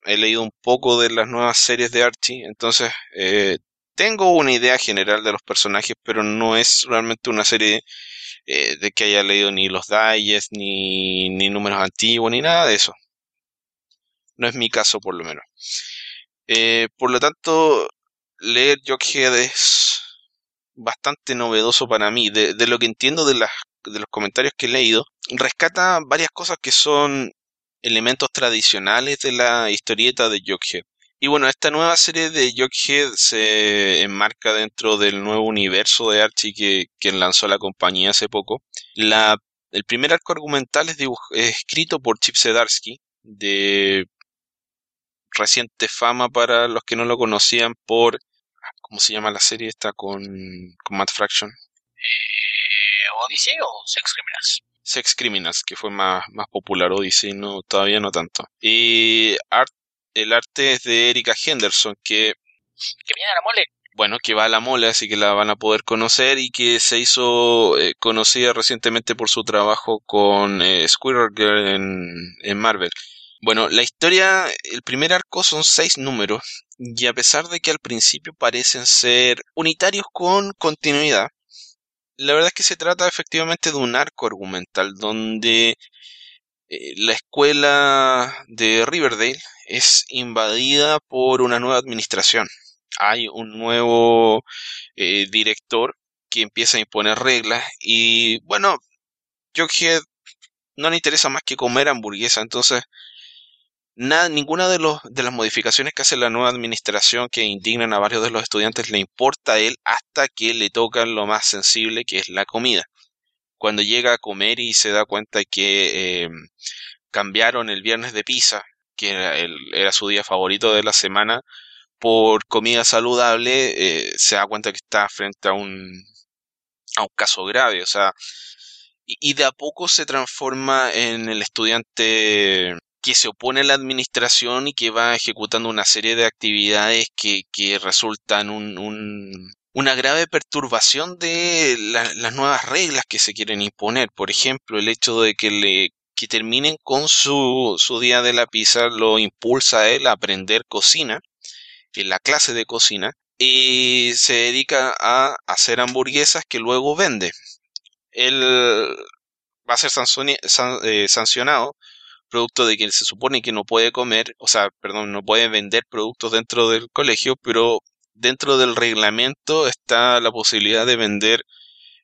he leído un poco de las nuevas series de Archie, entonces eh, tengo una idea general de los personajes, pero no es realmente una serie eh, de que haya leído ni los digests, ni, ni números antiguos, ni nada de eso. No es mi caso, por lo menos. por lo tanto, leer Jughead es bastante novedoso para mí. De, lo que entiendo de, las, de los comentarios que he leído, rescata varias cosas que son elementos tradicionales de la historieta de Jughead. Y bueno, esta nueva serie de Jughead se enmarca dentro del nuevo universo de Archie que, lanzó la compañía hace poco. La, el primer arco argumental es, es escrito por Chip Zdarsky, de reciente fama para los que no lo conocían por ¿cómo se llama la serie esta con, con Matt Fraction? Eh, ¿Odyssey o Sex Criminals? Sex Criminals, que fue más, más popular, Odyssey no, todavía no tanto. Y art, el arte es de Erika Henderson, que... Que viene a la mole. Bueno, que va a la mole, así que la van a poder conocer y que se hizo eh, conocida recientemente por su trabajo con eh, Squirrel Girl en, en Marvel. Bueno, la historia, el primer arco son seis números y a pesar de que al principio parecen ser unitarios con continuidad, la verdad es que se trata efectivamente de un arco argumental donde eh, la escuela de Riverdale es invadida por una nueva administración. Hay un nuevo eh, director que empieza a imponer reglas y bueno, Jughead no le interesa más que comer hamburguesa, entonces Nada, ninguna de, los, de las modificaciones que hace la nueva administración que indignan a varios de los estudiantes le importa a él hasta que le tocan lo más sensible que es la comida. Cuando llega a comer y se da cuenta que eh, cambiaron el viernes de pizza, que era, era, su día favorito de la semana, por comida saludable, eh, se da cuenta que está frente a un, a un caso grave. O sea, y, y de a poco se transforma en el estudiante que se opone a la administración y que va ejecutando una serie de actividades que, que resultan un, un, una grave perturbación de las nuevas reglas que se quieren imponer. Por ejemplo, el hecho de que le que terminen con su, su día de la pizza lo impulsa a él a aprender cocina, en la clase de cocina, y se dedica a hacer hamburguesas que luego vende. Él va a ser eh, sancionado producto de que se supone que no puede comer, o sea, perdón, no puede vender productos dentro del colegio, pero dentro del reglamento está la posibilidad de vender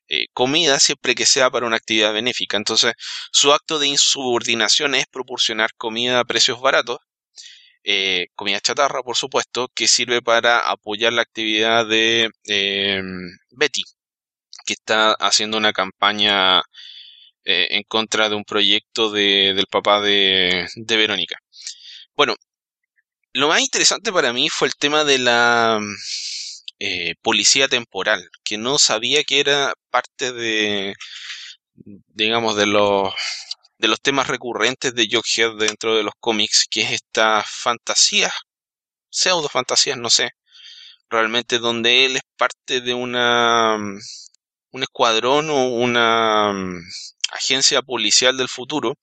eh, comida siempre que sea para una actividad benéfica. Entonces, su acto de insubordinación es proporcionar comida a precios baratos, eh, comida chatarra, por supuesto, que sirve para apoyar la actividad de eh, Betty, que está haciendo una campaña eh, en contra de un proyecto de, del papá de, de Verónica. Bueno, lo más interesante para mí fue el tema de la eh, policía temporal, que no sabía que era parte de, digamos, de los de los temas recurrentes de Jughead dentro de los cómics, que es esta fantasía, pseudo fantasías, no sé, realmente donde él es parte de una un escuadrón o una agencia policial del futuro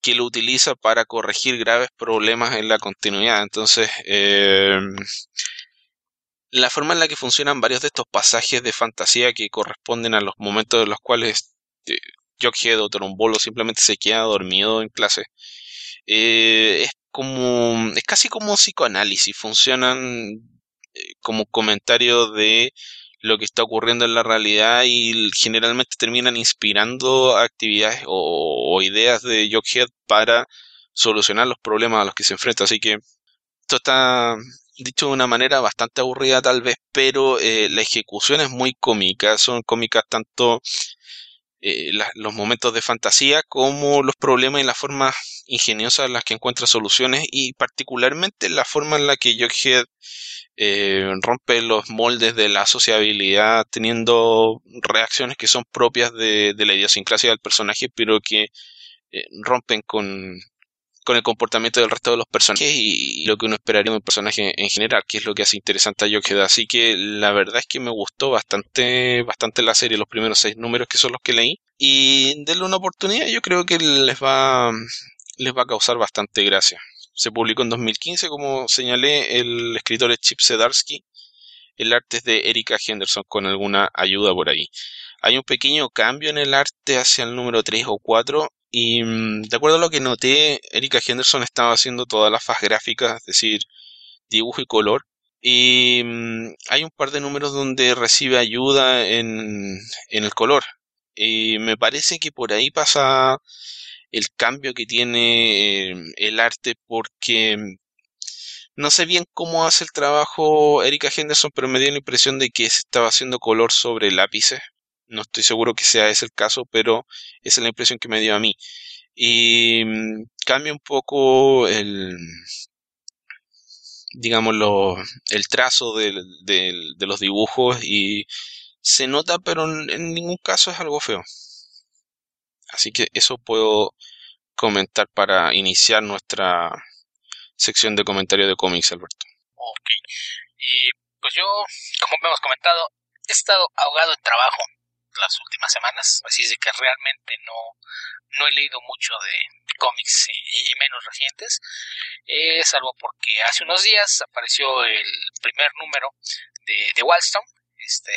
que lo utiliza para corregir graves problemas en la continuidad. Entonces, eh, la forma en la que funcionan varios de estos pasajes de fantasía que corresponden a los momentos en los cuales eh, Jughead o Trombolo simplemente se queda dormido en clase, eh, es como, es casi como psicoanálisis, funcionan eh, como comentario de lo que está ocurriendo en la realidad y generalmente terminan inspirando actividades o, ideas de Jughead para solucionar los problemas a los que se enfrenta. Así que esto está dicho de una manera bastante aburrida tal vez, pero eh, la ejecución es muy cómica. Son cómicas tanto eh, los momentos de fantasía como los problemas y las formas ingeniosas en las que encuentra soluciones y particularmente la forma en la que Jughead eh, rompe los moldes de la sociabilidad teniendo reacciones que son propias de, la idiosincrasia del personaje, pero que eh, rompen con, con el comportamiento del resto de los personajes y, lo que uno esperaría de un personaje en general, que es lo que hace interesante a Yokeda. Así que la verdad es que me gustó bastante, bastante la serie, los primeros seis números que son los que leí. Y denle una oportunidad, yo creo que les va, les va a causar bastante gracia. Se publicó en 2015, como señalé, el escritor es Chip Zdarsky. El arte es de Erika Henderson con alguna ayuda por ahí. Hay un pequeño cambio en el arte hacia el número 3 o 4 y mm, de acuerdo a lo que noté, Erika Henderson estaba haciendo todas las faz gráficas, es decir, dibujo y color. Y mm, hay un par de números donde recibe ayuda en, en el color. Y me parece que por ahí pasa el cambio que tiene eh, el arte porque No sé bien cómo hace el trabajo Erika Henderson, pero me dio la impresión de que se estaba haciendo color sobre lápices. No estoy seguro que sea ese el caso, pero esa es la impresión que me dio a mí. Y mm, cambia un poco el, digamos, el trazo de, de los dibujos y se nota, pero en ningún caso es algo feo. Así que eso puedo comentar para iniciar nuestra sección de comentarios de cómics, Alberto. Ok. Y pues yo, como hemos comentado, he estado ahogado en trabajo las últimas semanas, así es de que realmente no, no he leído mucho de, cómics y, menos recientes, eh, salvo porque hace unos días apareció el primer número de, de Wallstone, este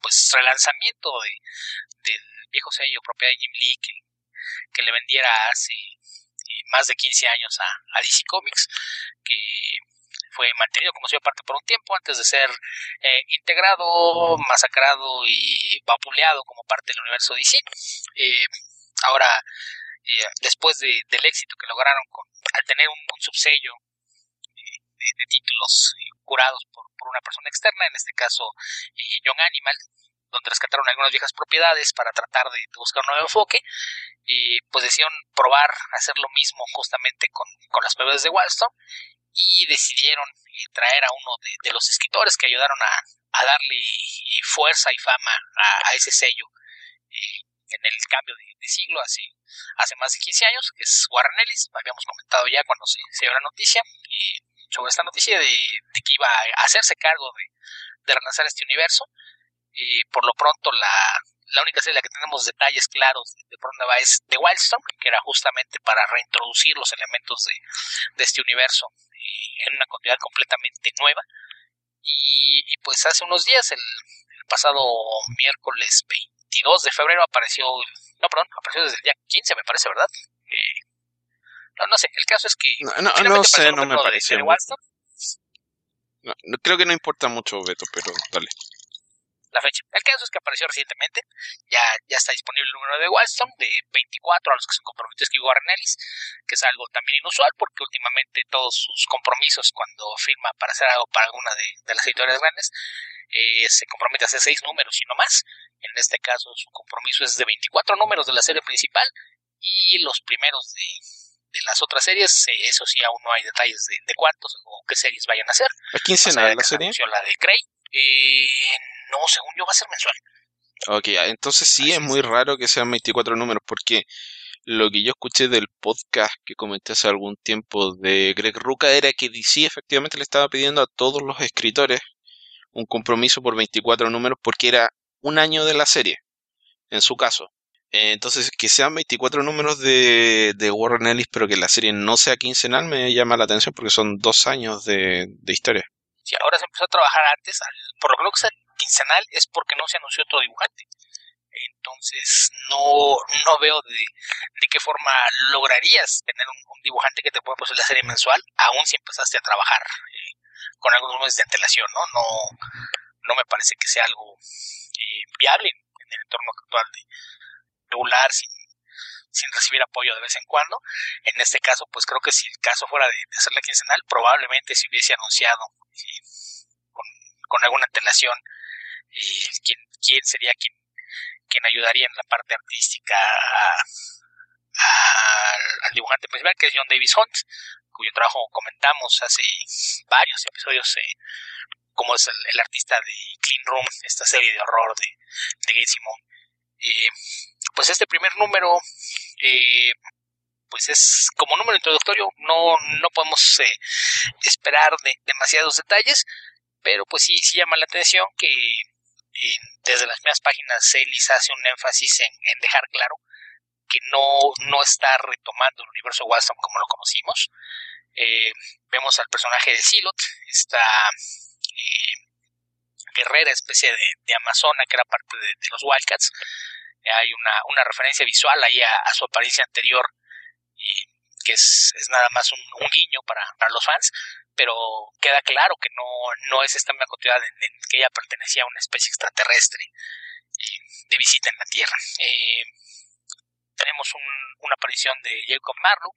pues relanzamiento de, del viejo sello propiedad de Jim Lee que, que le vendiera hace eh, más de 15 años a, a DC Comics, que fue mantenido como si parte por un tiempo antes de ser eh, integrado, masacrado y vapuleado como parte del universo DC. Eh, ahora, eh, después de, del éxito que lograron con, al tener un, subsello de, títulos curados por, por, una persona externa, en este caso Young Animal, donde rescataron algunas viejas propiedades para tratar de, buscar un nuevo enfoque y pues decidieron probar hacer lo mismo justamente con, con las propiedades de Wallstone y decidieron eh, traer a uno de, los escritores que ayudaron a, darle eh, fuerza y fama a, ese sello eh, en el cambio de, siglo hace, hace más de 15 años, que es Warren Ellis. Habíamos comentado ya cuando se, dio la noticia sobre esta noticia de, que iba a hacerse cargo de, relanzar este universo. Y por lo pronto la, la única serie la que tenemos detalles claros de, por dónde va es The Wildstorm, que era justamente para reintroducir los elementos de, de este universo eh, en una continuidad completamente nueva. Y, pues hace unos días, el, pasado miércoles 22 de febrero, apareció, no, perdón, apareció desde el día 15, me parece, ¿verdad? Eh, no, no sé, el caso es que... No, no, sé, no me parece. creo que no importa mucho, Beto, pero dale la fecha. El caso es que apareció recientemente, ya, ya está disponible el número de Wallstone, de 24 a los que se comprometió escribió Warren Ellis, que es algo también inusual porque últimamente todos sus compromisos cuando firma para hacer algo para alguna de, las editoriales grandes, eh, se compromete a hacer seis números y no más. En este caso su compromiso es de 24 números de la serie principal y los primeros de, de las otras series, eh, eso sí, aún no hay detalles de, cuántos o qué series vayan a ser. ¿A quién se la serie? La de Cray. Eh, no, según yo va a ser mensual. Ok, ah, entonces sí es muy raro que sean 24 números porque lo que yo escuché del podcast que comenté hace algún tiempo de Greg Ruca era que DC efectivamente le estaba pidiendo a todos los escritores un compromiso por 24 números porque era un año de la serie, en su caso. Entonces, que sean 24 números de, de Warren Ellis, pero que la serie no sea quincenal, me llama la atención porque son dos años de, de historia. Si ahora se empezó a trabajar antes, por lo que quincenal es porque no se anunció otro dibujante. Entonces no, no veo de, de qué forma lograrías tener un, dibujante que te pueda poseer la serie mensual, aún si empezaste a trabajar eh, con algunos meses de antelación, ¿no? No, no me parece que sea algo eh, viable en el entorno actual de regular sin, sin recibir apoyo de vez en cuando. En este caso, pues creo que si el caso fuera de, hacer la quincenal, probablemente se hubiese anunciado eh, con, con alguna antelación quién, quién sería quien, quien ayudaría en la parte artística al dibujante principal, que es John Davis Hunt, cuyo trabajo comentamos hace varios episodios, eh, como es el, artista de Clean Room, esta serie de horror de, de Gates Simon. Eh, pues este primer número, eh, pues es como número introductorio, no, no podemos esperar de demasiados detalles, pero pues sí, sí llama la atención que desde las mismas páginas Celis hace un énfasis en, dejar claro que no, no está retomando el universo Wildstorm como lo conocimos. Eh, vemos al personaje de Silot, esta eh, guerrera especie de, amazona que era parte de, los Wildcats. hay una, referencia visual ahí a, su apariencia anterior, que es, nada más un, guiño para, los fans, pero queda claro que no, no es esta misma continuidad en, que ella pertenecía a una especie extraterrestre eh, de visita en la Tierra. Eh, tenemos una aparición de Jacob Marlowe,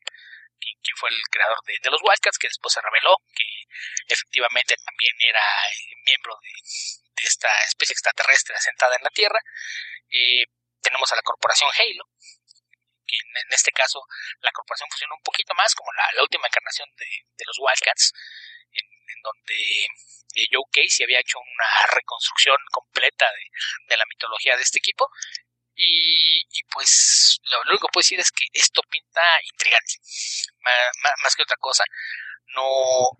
quien, fue el creador de, los Wildcats, que después se reveló que efectivamente también era miembro de, esta especie extraterrestre asentada en la Tierra. Eh, tenemos a la corporación Halo, en, este caso la corporación funciona un poquito más como la, última encarnación de, los Wildcats, en, donde eh, Joe Casey había hecho una reconstrucción completa de, la mitología de este equipo. Y, pues lo, único que puedo decir es que esto pinta intrigante, más, que otra cosa. No,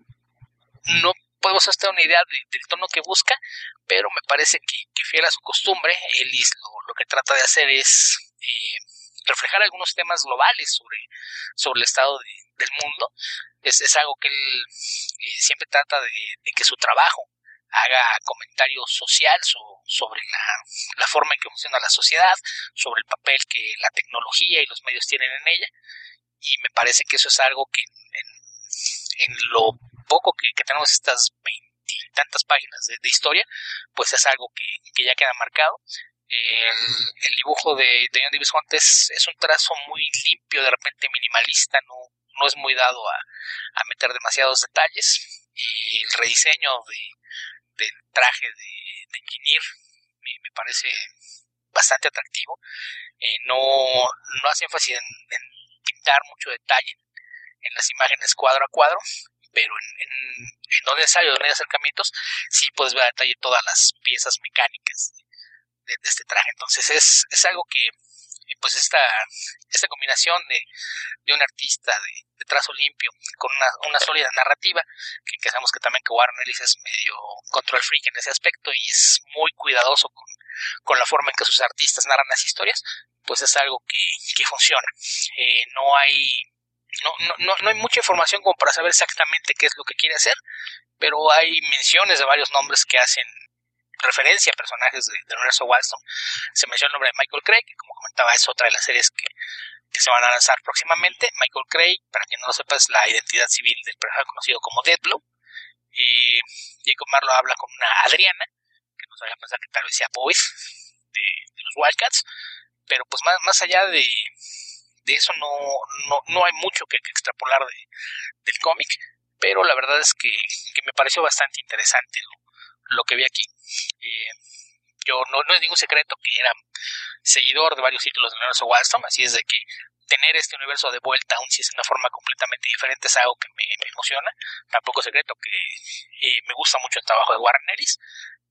no podemos hacer una idea del tono que busca, pero me parece que, fiel a su costumbre, Ellis lo, que trata de hacer es eh, reflejar algunos temas globales sobre, sobre el estado del mundo. Es, es, algo que él siempre trata de, que su trabajo haga comentario social sobre la, la, forma en que funciona la sociedad, sobre el papel que la tecnología y los medios tienen en ella. Y me parece que eso es algo que en, en lo poco que, tenemos estas veintitantas páginas de, historia, pues es algo que, que ya queda marcado el, dibujo de, de John Davis es, un trazo muy limpio, de repente minimalista, no, no es muy dado a, meter demasiados detalles. Y el rediseño de, del traje de, de Engineer me, parece bastante atractivo. Eh, no, no hace énfasis en, pintar mucho detalle en, las imágenes cuadro a cuadro, pero en, en, en donde hay acercamientos, sí puedes ver a detalle todas las piezas mecánicas de, este traje. Entonces es, es algo que, eh, pues esta, esta combinación de, de un artista de, trazo limpio con una, una sólida narrativa, que, sabemos que también que Warren Ellis es medio control freak en ese aspecto y es muy cuidadoso con, con la forma en que sus artistas narran las historias, pues es algo que, que funciona. Eh, no hay no, no, no hay mucha información como para saber exactamente qué es lo que quiere hacer, pero hay menciones de varios nombres que hacen referencia a personajes de, del universo Wildstorm. Se menciona el nombre de Michael Craig, que como comentaba es otra de las series que, se van a lanzar próximamente. Michael Craig, para quien no lo sepa, es la identidad civil del personaje conocido como Deadblow. Y Jacob Marlowe habla con una Adriana, que nos haría pensar que tal vez sea Boys de, los Wildcats. Pero pues más, más allá de, de eso no, no, no hay mucho que, extrapolar de, del cómic. Pero la verdad es que, que me pareció bastante interesante lo que vi aquí. Eh, yo no, no es ningún secreto que era seguidor de varios títulos del universo Wildstorm, así es de que tener este universo de vuelta, aun si es de una forma completamente diferente, es algo que me, emociona. Tampoco es secreto que eh, me gusta mucho el trabajo de Warren Ellis,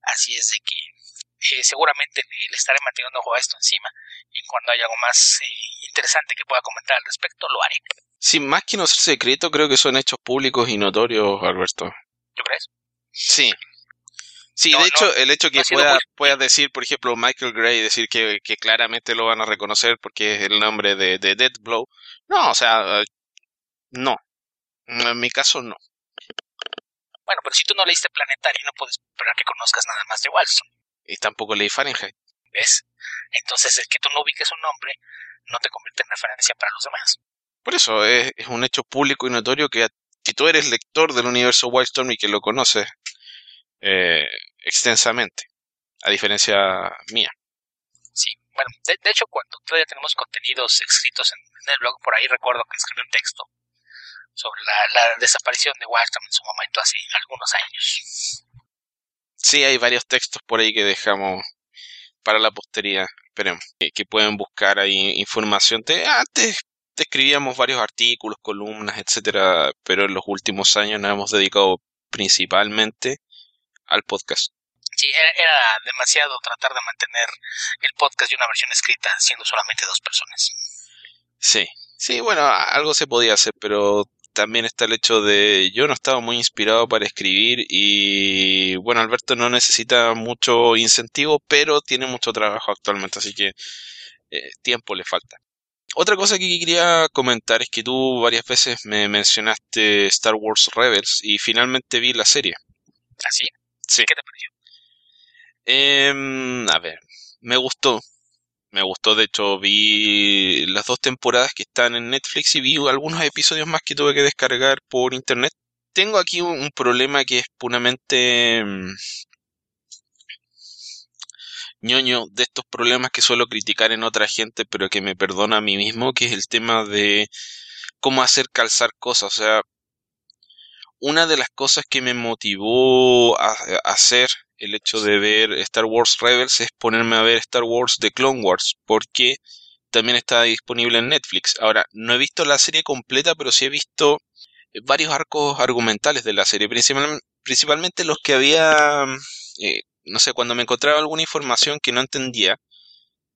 así es de que eh, seguramente le, estaré manteniendo ojo a esto encima y cuando haya algo más interesante que pueda comentar al respecto, lo haré. Sin más que no ser secreto, creo que son hechos públicos y notorios, Alberto. ¿Tú crees? Sí, Sí, de hecho, el hecho que pueda, puedas decir, por ejemplo, Michael Gray, decir que, que, claramente lo van a reconocer porque es el nombre de, de Dead Blow. No, o sea, no. En mi caso, no. Bueno, pero si tú no leíste Planetario, no puedes esperar que conozcas nada más de Walson. Y tampoco leí Fahrenheit. ¿Ves? Entonces, el que tú no ubiques un nombre no te convierte en referencia para los demás. Por eso, es, es un hecho público y notorio que, que tú eres lector del universo Wildstorm y que lo conoces. Eh, extensamente, a diferencia mía. Sí, bueno, de, hecho cuando todavía tenemos contenidos escritos en, el blog, por ahí recuerdo que escribí un texto sobre la, desaparición de Wildcam en su momento hace algunos años. Sí, hay varios textos por ahí que dejamos para la posteridad, esperemos, que, pueden buscar ahí información. De, antes escribíamos varios artículos, columnas, etcétera, pero en los últimos años nos hemos dedicado principalmente al podcast. Sí, era, demasiado tratar de mantener el podcast y una versión escrita siendo solamente dos personas. Sí, sí, bueno, algo se podía hacer, pero también está el hecho de yo no estaba muy inspirado para escribir y bueno, Alberto no necesita mucho incentivo, pero tiene mucho trabajo actualmente, así que eh, tiempo le falta. Otra cosa que quería comentar es que tú varias veces me mencionaste Star Wars Rebels y finalmente vi la serie. ¿Ah, sí? ¿Qué te pareció? Eh, a ver, me gustó. Me gustó, de hecho, vi las dos temporadas que están en Netflix y vi algunos episodios más que tuve que descargar por internet. Tengo aquí un, problema que es puramente... Mm, ñoño de estos problemas que suelo criticar en otra gente, pero que me perdona a mí mismo, que es el tema de cómo hacer calzar cosas. O sea, una de las cosas que me motivó a, hacer el hecho de ver Star Wars Rebels es ponerme a ver Star Wars The Clone Wars, porque también está disponible en Netflix. Ahora, no he visto la serie completa, pero sí he visto varios arcos argumentales de la serie, principalmente los que había, eh, no sé, cuando me encontraba alguna información que no entendía,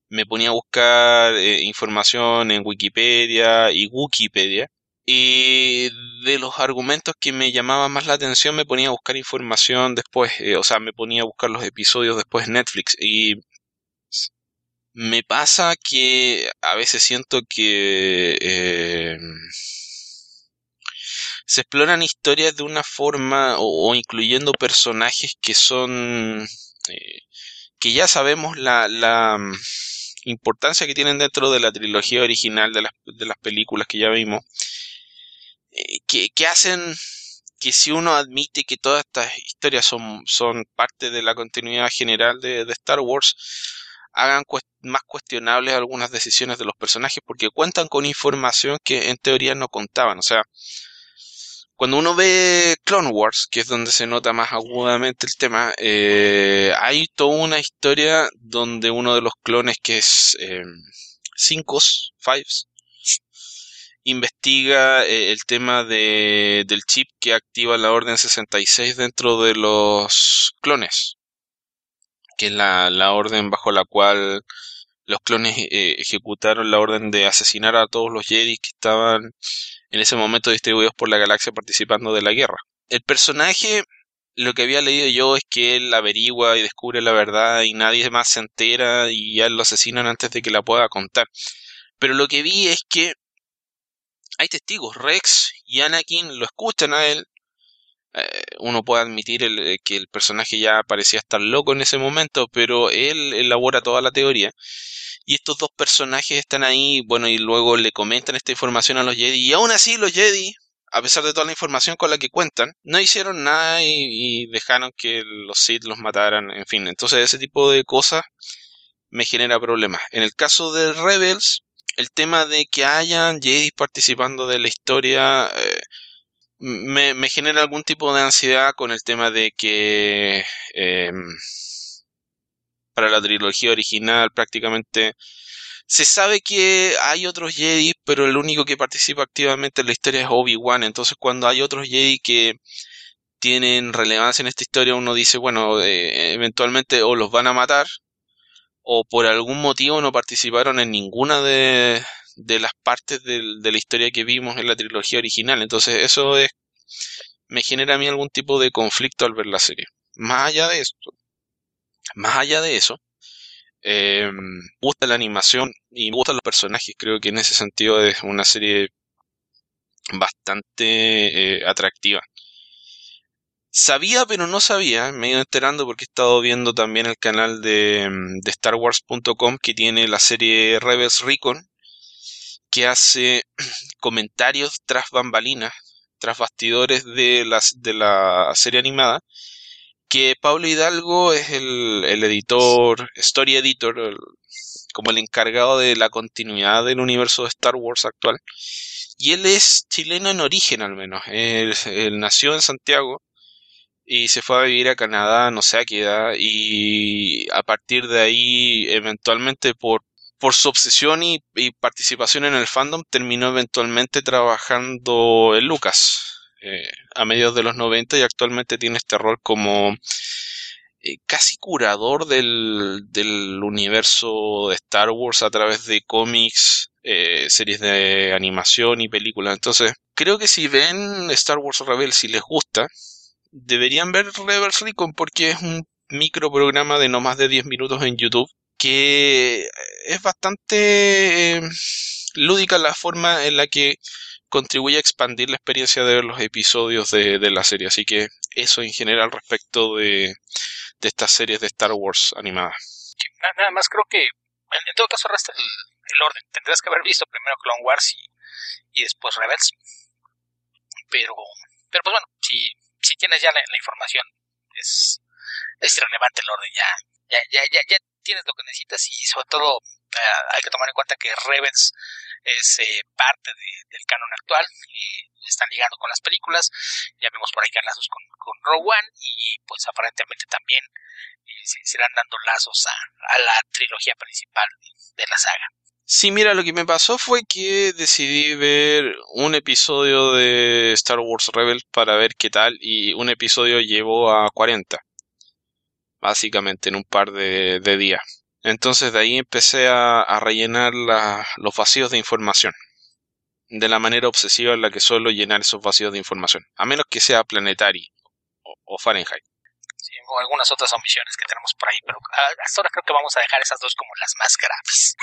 me ponía a buscar eh, información en Wikipedia y Wikipedia y de los argumentos que me llamaban más la atención me ponía a buscar información después, eh, o sea, me ponía a buscar los episodios después en Netflix. Y me pasa que a veces siento que eh, se exploran historias de una forma o, incluyendo personajes que son... Eh, que ya sabemos la, la mm, importancia que tienen dentro de la trilogía original de las, de las películas que ya vimos eh, que, hacen que si uno admite que todas estas historias son, son parte de la continuidad general de, Star Wars, hagan más cuestionables algunas decisiones de los personajes porque cuentan con información que en teoría no contaban. O sea, cuando uno ve Clone Wars, que es donde se nota más agudamente el tema, eh, hay toda una historia donde uno de los clones que es eh, Fives, investiga eh, el tema de, del chip que activa la Orden 66 dentro de los clones, que es la, la orden bajo la cual los clones eh, ejecutaron la orden de asesinar a todos los Jedi que estaban en ese momento distribuidos por la galaxia participando de la guerra. El personaje, lo que había leído yo es que él averigua y descubre la verdad y nadie más se entera y ya lo asesinan antes de que la pueda contar. Pero lo que vi es que hay testigos, Rex y Anakin lo escuchan a él. Eh, uno puede admitir eh, que el personaje ya parecía estar loco en ese momento, pero él elabora toda la teoría. Y estos dos personajes están ahí, bueno, y luego le comentan esta información a los Jedi. Y aún así los Jedi, a pesar de toda la información con la que cuentan, no hicieron nada y, y dejaron que los Sith los mataran, en fin. Entonces ese tipo de cosas me genera problemas. En el caso de Rebels, el tema de que hayan Jedi participando de la historia eh, me, genera algún tipo de ansiedad con el tema de que em, para la trilogía original prácticamente se sabe que hay otros Jedi, pero el único que participa activamente en la historia es Obi-Wan. Entonces, cuando hay otros Jedi que tienen relevancia en esta historia, uno dice, bueno, eh, eventualmente o los van a matar o por algún motivo no participaron en ninguna de, las partes de, la historia que vimos en la trilogía original. Entonces eso es, me genera a mí algún tipo de conflicto al ver la serie. Más allá de esto, más allá de eso, eh, gusta la animación y me gustan los personajes. Creo que en ese sentido es una serie bastante eh, atractiva. Sabía, pero no sabía, me he ido enterando porque he estado viendo también el canal de, mm, de StarWars.com que tiene la serie Rebels Recon, que hace comentarios tras bambalinas, tras bastidores de, la serie animada, que Pablo Hidalgo es el editor, story editor, como el encargado de la continuidad del universo de Star Wars actual. Y él es chileno en origen al menos. él nació en Santiago, y se fue a vivir a Canadá, no sé a qué edad, y a partir de ahí, eventualmente por, por su obsesión y, participación en el fandom, terminó eventualmente trabajando en Lucas eh, a mediados de los 90 y actualmente tiene este rol como eh, casi curador del, del, universo de Star Wars a través de cómics, eh, series de animación y películas. Entonces, creo que si ven Star Wars Rebels y les gusta, deberían ver Reverse Recon porque es un micro programa de no más de 10 minutos en YouTube que es bastante eh, lúdica la forma en la que contribuye a expandir la experiencia de ver los episodios de, la serie. Así que eso en general respecto de, de estas series de Star Wars animadas. Nada más creo que en, todo caso resta el, orden. Tendrás que haber visto primero Clone Wars y, y después Rebels. Pero, pero pues bueno, si si tienes ya la, información, es, es irrelevante el orden, ya, ya, ya, ya, tienes lo que necesitas y sobre todo eh, hay que tomar en cuenta que Rebels es eh, parte del canon actual, y están ligando con las películas, ya vemos por ahí que lazos con, con One y pues aparentemente también eh, se, irán dando lazos a, la trilogía principal de, la saga. Sí, mira, lo que me pasó fue que decidí ver un episodio de Star Wars Rebels para ver qué tal y un episodio llevó a 40, básicamente en un par de días. Entonces de ahí empecé a, rellenar los vacíos de información. De la manera obsesiva en la que suelo llenar esos vacíos de información. A menos que sea Planetary o, Fahrenheit. O algunas otras omisiones que tenemos por ahí. Pero hasta ahora creo que vamos a dejar esas dos como las más graves.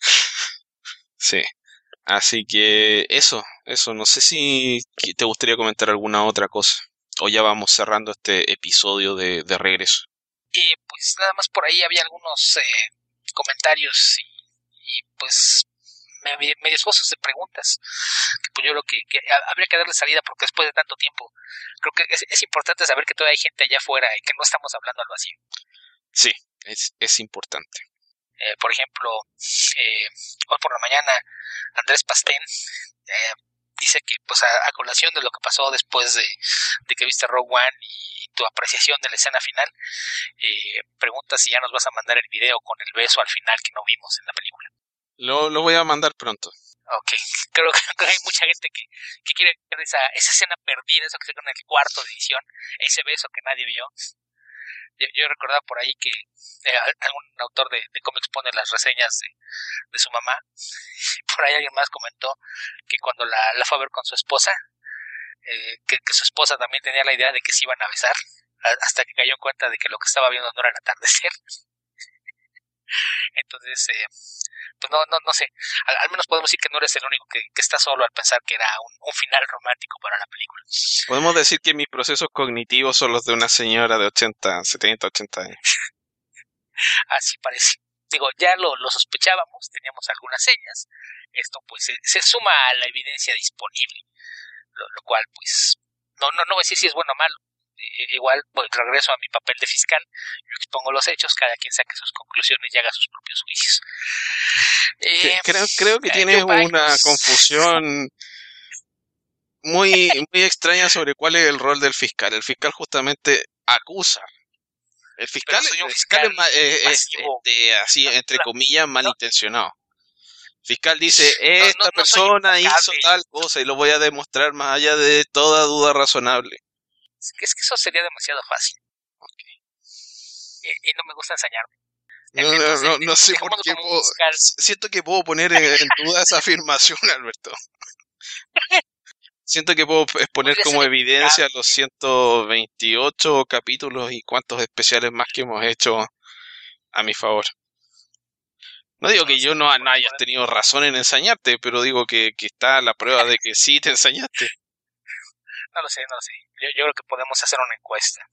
sí. Así que eso, eso. No sé si te gustaría comentar alguna otra cosa. O ya vamos cerrando este episodio de regreso. Y pues nada más por ahí había algunos eh, comentarios y, pues medio esfuerzos de preguntas que pues yo creo que, habría que darle salida porque después de tanto tiempo creo que es, importante saber que todavía hay gente allá afuera y que no estamos hablando al vacío. Sí, es, es importante. Eh, por ejemplo, eh, hoy por la mañana Andrés Pastén eh, dice que pues a, colación de lo que pasó después de, que viste Rogue One y tu apreciación de la escena final, eh, pregunta si ya nos vas a mandar el video con el beso al final que no vimos en la película. Lo, lo voy a mandar pronto. Ok, creo, que hay mucha gente que, que quiere ver esa, esa escena perdida, eso que se en el cuarto de edición, ese beso que nadie vio. Yo, yo recordaba por ahí que eh, algún autor de, cómics pone las reseñas de, su mamá. Por ahí alguien más comentó que cuando la, la fue a ver con su esposa, eh, que, su esposa también tenía la idea de que se iban a besar, hasta que cayó en cuenta de que lo que estaba viendo no era el atardecer. Entonces, eh, pues no, no, no sé. Al, menos podemos decir que no eres el único que, está solo al pensar que era un, final romántico para la película. Podemos decir que mis procesos cognitivos son los de una señora de 80, 70, 80 años. Así parece. Digo, ya lo, sospechábamos, teníamos algunas señas. Esto pues se, suma a la evidencia disponible. Lo, lo cual pues no, no, no voy a decir si es bueno o malo igual pues, regreso a mi papel de fiscal, yo expongo los hechos, cada quien saque sus conclusiones y haga sus propios juicios. Eh, creo, creo que tienes una confusión muy, muy extraña sobre cuál es el rol del fiscal. El fiscal justamente acusa. El fiscal, es, así, entre comillas, malintencionado. El fiscal dice, esta persona hizo tal cosa y lo voy a demostrar más allá de toda duda razonable. Es que eso sería demasiado fácil. Y, no me gusta enseñarme. No, no, no, sé por qué siento que puedo poner en, duda esa afirmación, Alberto. siento que puedo exponer como evidencia los 128 capítulos y cuantos especiales más que hemos hecho a mi favor. No digo que yo no, hayas tenido razón en enseñarte, pero digo que, que está la prueba de que sí te enseñaste. No lo sé, no lo sé. Yo, yo creo que podemos hacer una encuesta.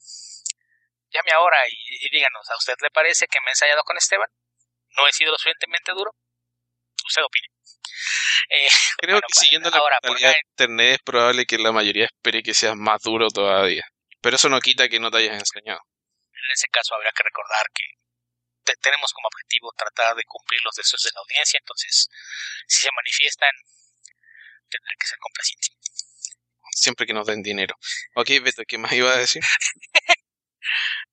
Llame ahora y, díganos, ¿a usted le parece que me he ensayado con Esteban? ¿No he sido lo suficientemente duro? Usted opine. Eh, creo que siguiendo la ahora, de internet es probable que la mayoría espere que seas más duro todavía. Pero eso no quita que no te hayas enseñado. En ese caso habría que recordar que tenemos como objetivo tratar de cumplir los deseos de la audiencia, entonces si se manifiestan tendré que ser complaciente siempre que nos den dinero. Ok, Beto, ¿qué más iba a decir?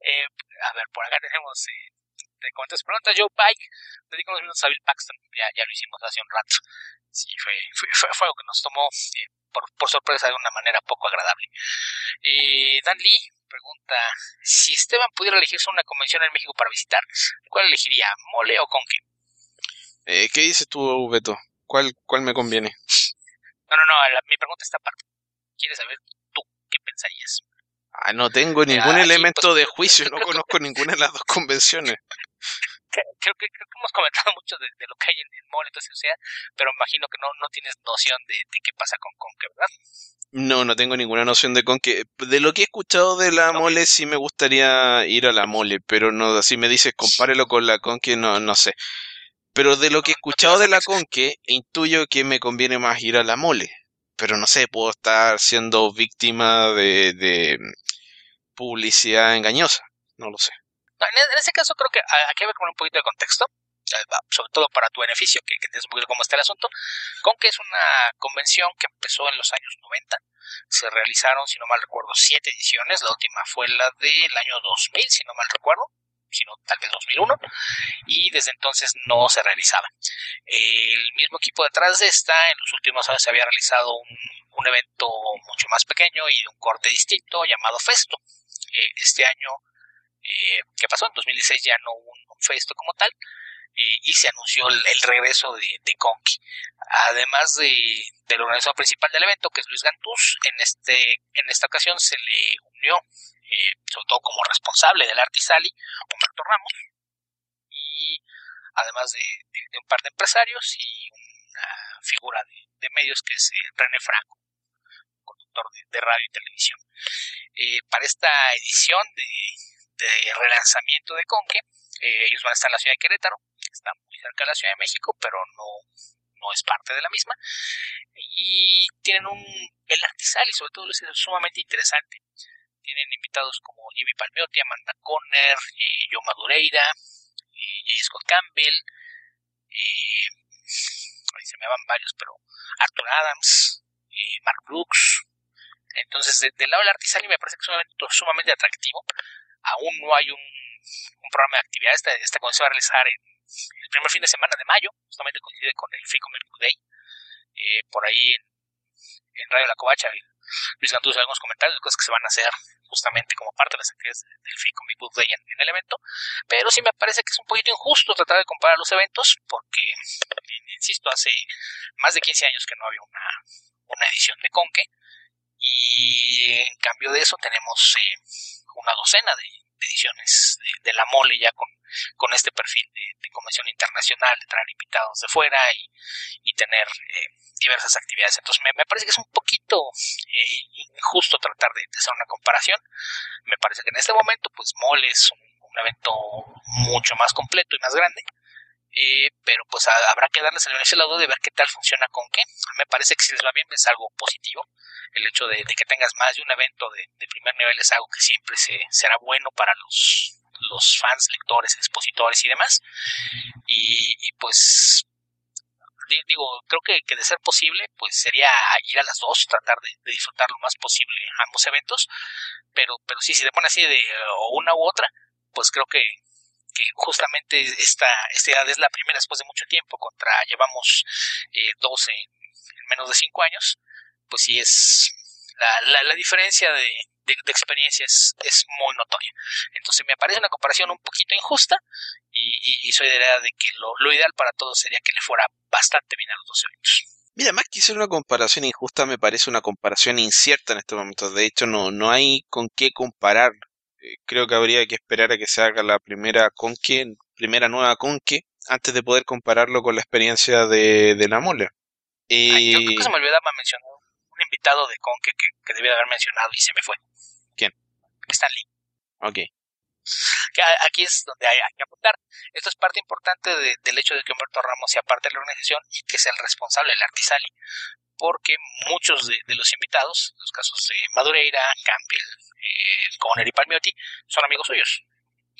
eh, a ver, por acá tenemos eh, te comentas preguntas. Joe Pike, dedicamos minutos a Bill Paxton, ya, ya lo hicimos hace un rato. Sí, fue, fue, fue, algo que nos tomó eh, por, por, sorpresa de una manera poco agradable. Y Dan Lee pregunta, si Esteban pudiera elegirse una convención en México para visitar, ¿cuál elegiría? ¿Mole o Conque? Eh, ¿Qué dices tú, Beto? ¿Cuál, ¿Cuál me conviene? No, no, no, mi pregunta está aparte quieres saber tú qué pensarías. Ah, no tengo ningún elemento pues, de juicio, no conozco ninguna de las dos convenciones. Creo que, hemos comentado mucho de, lo que hay en el mall, entonces, o sea, pero imagino que no, no tienes noción de, qué pasa con Conque, ¿verdad? No, no tengo ninguna noción de Conque. De lo que he escuchado de la mole, sí me gustaría ir a la mole, pero no, si me dices compárelo con la Conque, no, no sé. Pero de lo que he escuchado de la Conque, intuyo que me conviene más ir a la mole pero no sé, puedo estar siendo víctima de, publicidad engañosa, no lo sé. en, ese caso creo que hay que poner un poquito de contexto, eh, sobre todo para tu beneficio, que, que entiendas un cómo está el asunto, con que es una convención que empezó en los años 90. Se realizaron, si no mal recuerdo, siete ediciones. La última fue la del año 2000, si no mal recuerdo sino tal vez 2001, y desde entonces no se realizaba. El mismo equipo detrás de esta, en los últimos años se había realizado un, un evento mucho más pequeño y de un corte distinto llamado Festo. Eh, este año, eh, ¿qué pasó? En 2016 ya no hubo un, Festo como tal, eh, y se anunció el, regreso de, de, Conky. Además de, del organizador principal del evento, que es Luis Gantús, en, este, en esta ocasión se le unió eh, sobre todo como responsable del Artisali, Humberto Ramos, y además de, un par de empresarios y una figura de, medios que es eh, René Franco, conductor de, radio y televisión. Eh, para esta edición de, relanzamiento de Conque, ellos van a estar en la ciudad de Querétaro, está muy cerca de la Ciudad de México, pero no, no es parte de la misma. Y tienen un. El Artisali, sobre todo, es sumamente interesante tienen invitados como Jimmy Palmiotti, Amanda Conner, eh, Joe Madureira, eh, Scott Campbell, ahí se me van varios, pero Arthur Adams, Mark Brooks. Entonces, del lado del Artisani me parece que es un evento sumamente atractivo. Aún no hay un, programa de actividades. Esta, esta se va a realizar en el primer fin de semana de mayo, justamente coincide con el FICO Day. Eh, por ahí en, en Radio La Covacha, Luis Gantuz algunos comentarios de cosas que se van a hacer justamente como parte de las actividades del FICO Comic Book Day en, el evento, pero sí me parece que es un poquito injusto tratar de comparar los eventos porque, insisto, hace más de 15 años que no había una, una edición de Conque. Y en cambio de eso tenemos eh, una docena de, ediciones de, la mole ya con, con este perfil de, convención internacional, de traer invitados de fuera y, tener eh, diversas actividades. Entonces me, parece que es un poquito eh, injusto tratar de, hacer una comparación. Me parece que en este momento pues mole es un, evento mucho más completo y más grande. Eh, pero pues habrá que darles el beneficio lado de ver qué tal funciona con qué. Me parece que si les va bien es algo positivo el hecho de, que tengas más de un evento de, primer nivel es algo que siempre se, será bueno para los, los fans, lectores, expositores y demás. Y, pues digo, creo que, que, de ser posible, pues sería ir a las dos, tratar de, disfrutar lo más posible ambos eventos, pero, pero sí, si te pone así de una u otra, pues creo que, que justamente esta, esta edad es la primera después de mucho tiempo, contra llevamos eh, 12 en menos de 5 años, pues sí es la, la, diferencia de, de, experiencia es, muy notoria. Entonces me parece una comparación un poquito injusta y, soy de la idea de que lo, lo, ideal para todos sería que le fuera bastante bien a los dos eventos. Mira, más que ser una comparación injusta, me parece una comparación incierta en estos momentos. De hecho, no, no hay con qué comparar. Eh, creo que habría que esperar a que se haga la primera conque, primera nueva conque, antes de poder compararlo con la experiencia de, de la mole. Y... creo que se me olvidaba mencionar invitado de Conque que, que debía haber mencionado y se me fue. ¿Quién? Stan Lee. Ok. Que aquí es donde hay, que apuntar. Esto es parte importante del hecho de que Humberto Ramos sea parte de la organización y que sea el responsable del Artisali. Porque muchos de, los invitados, los casos de Madureira, Campbell, eh, Conner y Palmiotti, son amigos suyos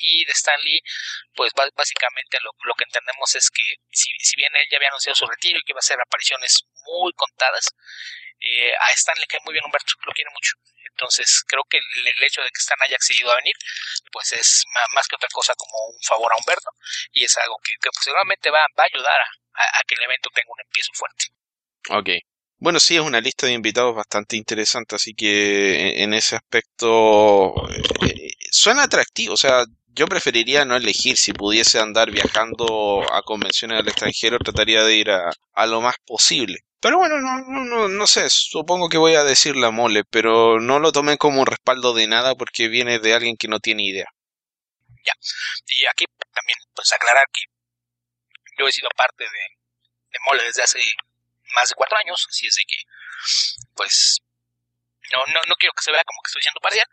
y de Stanley, pues básicamente lo, lo que entendemos es que si, si, bien él ya había anunciado su retiro y que iba a hacer apariciones muy contadas, eh, a Stan le cae muy bien Humberto, lo quiere mucho. Entonces, creo que el, hecho de que Stan haya accedido a venir, pues es más, que otra cosa como un favor a Humberto, y es algo que, que seguramente va, va, a ayudar a, que el evento tenga un empiezo fuerte. Ok. Bueno, sí, es una lista de invitados bastante interesante, así que en ese aspecto eh, suena atractivo. O sea, yo preferiría no elegir si pudiese andar viajando a convenciones al extranjero, trataría de ir a, a lo más posible. Pero bueno, no, no, no sé, supongo que voy a decir la mole, pero no lo tomen como un respaldo de nada porque viene de alguien que no tiene idea. Ya, y aquí también, pues aclarar que yo he sido parte de, de mole desde hace más de cuatro años, así es de que, pues, no, no, no quiero que se vea como que estoy siendo parcial,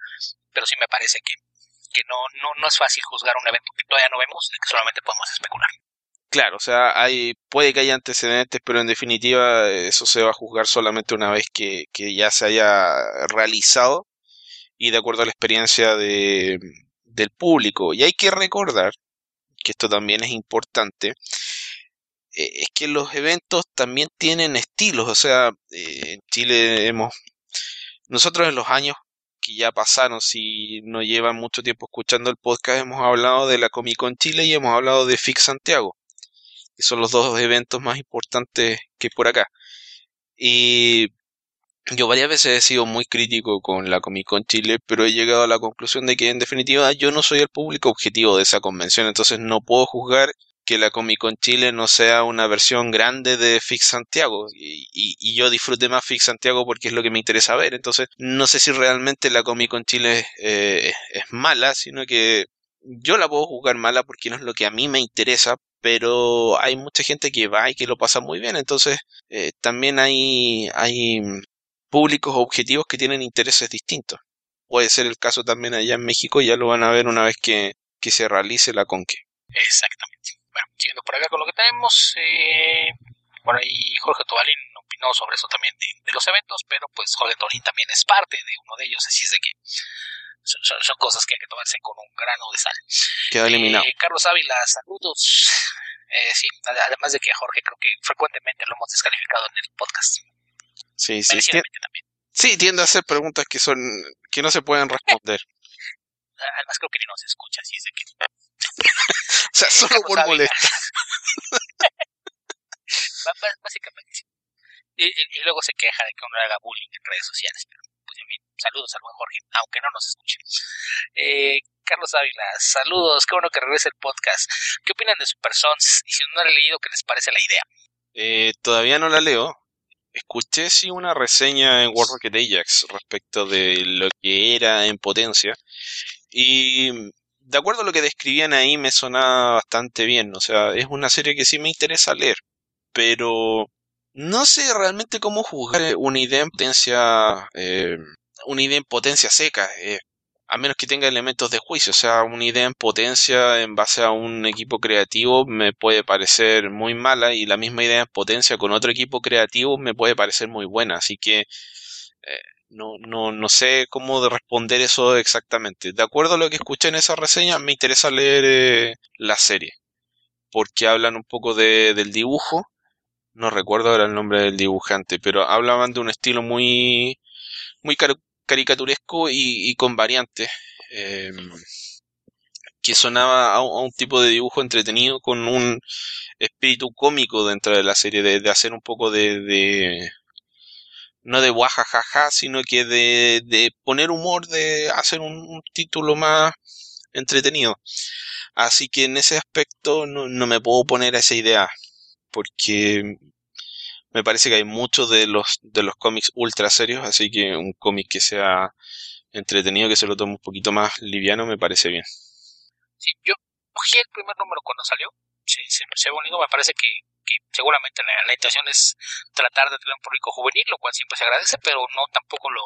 pero sí me parece que, que no, no, no es fácil juzgar un evento que todavía no vemos, y que solamente podemos especular. Claro, o sea, hay, puede que haya antecedentes, pero en definitiva eso se va a juzgar solamente una vez que, que ya se haya realizado y de acuerdo a la experiencia de, del público. Y hay que recordar, que esto también es importante, eh, es que los eventos también tienen estilos. O sea, eh, en Chile hemos... Nosotros en los años que ya pasaron, si no llevan mucho tiempo escuchando el podcast, hemos hablado de la Comic Con Chile y hemos hablado de FIC Santiago, que son los dos eventos más importantes que por acá. Y yo varias veces he sido muy crítico con la Comic Con Chile, pero he llegado a la conclusión de que en definitiva yo no soy el público objetivo de esa convención, entonces no puedo juzgar que la Comic Con Chile no sea una versión grande de Fix Santiago y, y, yo disfrute más Fix Santiago porque es lo que me interesa ver. Entonces, no sé si realmente la Comic Con Chile eh, es mala, sino que yo la puedo jugar mala porque no es lo que a mí me interesa, pero hay mucha gente que va y que lo pasa muy bien. Entonces, eh, también hay, hay públicos objetivos que tienen intereses distintos. Puede ser el caso también allá en México, ya lo van a ver una vez que, que se realice la conque. Exactamente. Bueno, siguiendo por acá con lo que tenemos, eh, por ahí Jorge Tobalín opinó sobre eso también de, los eventos, pero pues Jorge Tobalín también es parte de uno de ellos, así es de que son, cosas que hay que tomarse con un grano de sal. Queda eliminado. Eh, Carlos Ávila, saludos. Eh, sí, además de que a Jorge creo que frecuentemente lo hemos descalificado en el podcast. Sí, sí. También. Sí, tiende a hacer preguntas que son que no se pueden responder. Además creo que ni nos escucha, así es de que sea, solo por molestar. Básicamente Y, y, luego se queja de que uno haga bullying en redes sociales, pero pues en fin, saludos al buen Jorge, aunque no nos escuche. Eh, Carlos Ávila, saludos, qué bueno que regrese el podcast. ¿Qué opinan de Super Sons? Y si no lo han leído, ¿qué les parece la idea? Eh, todavía no la leo. Escuché sí una reseña en World Rocket Ajax respecto de lo que era en potencia. Y de acuerdo a lo que describían ahí, me sonaba bastante bien. O sea, es una serie que sí me interesa leer. Pero no sé realmente cómo juzgar una idea en potencia. Eh, una idea en potencia seca. Eh, a menos que tenga elementos de juicio. O sea, una idea en potencia en base a un equipo creativo me puede parecer muy mala. Y la misma idea en potencia con otro equipo creativo me puede parecer muy buena. Así que. Eh, no, no, no sé cómo responder eso exactamente. De acuerdo a lo que escuché en esa reseña, me interesa leer eh, la serie. Porque hablan un poco de, del dibujo. No recuerdo ahora el nombre del dibujante, pero hablaban de un estilo muy, muy caricaturesco y, con variantes. Em, que sonaba a, un tipo de dibujo entretenido con un espíritu cómico dentro de la serie, de, hacer un poco de no de guajajaja, sino que de, de poner humor, de hacer un, título más entretenido. Así que en ese aspecto no, no, me puedo poner a esa idea, porque me parece que hay muchos de los, de los cómics ultra serios, así que un cómic que sea entretenido, que se lo tome un poquito más liviano, me parece bien. Sí, yo cogí el primer número cuando salió, se, se, se bonito, me parece que que seguramente la, intención es tratar de tener un público juvenil, lo cual siempre se agradece, pero no tampoco lo,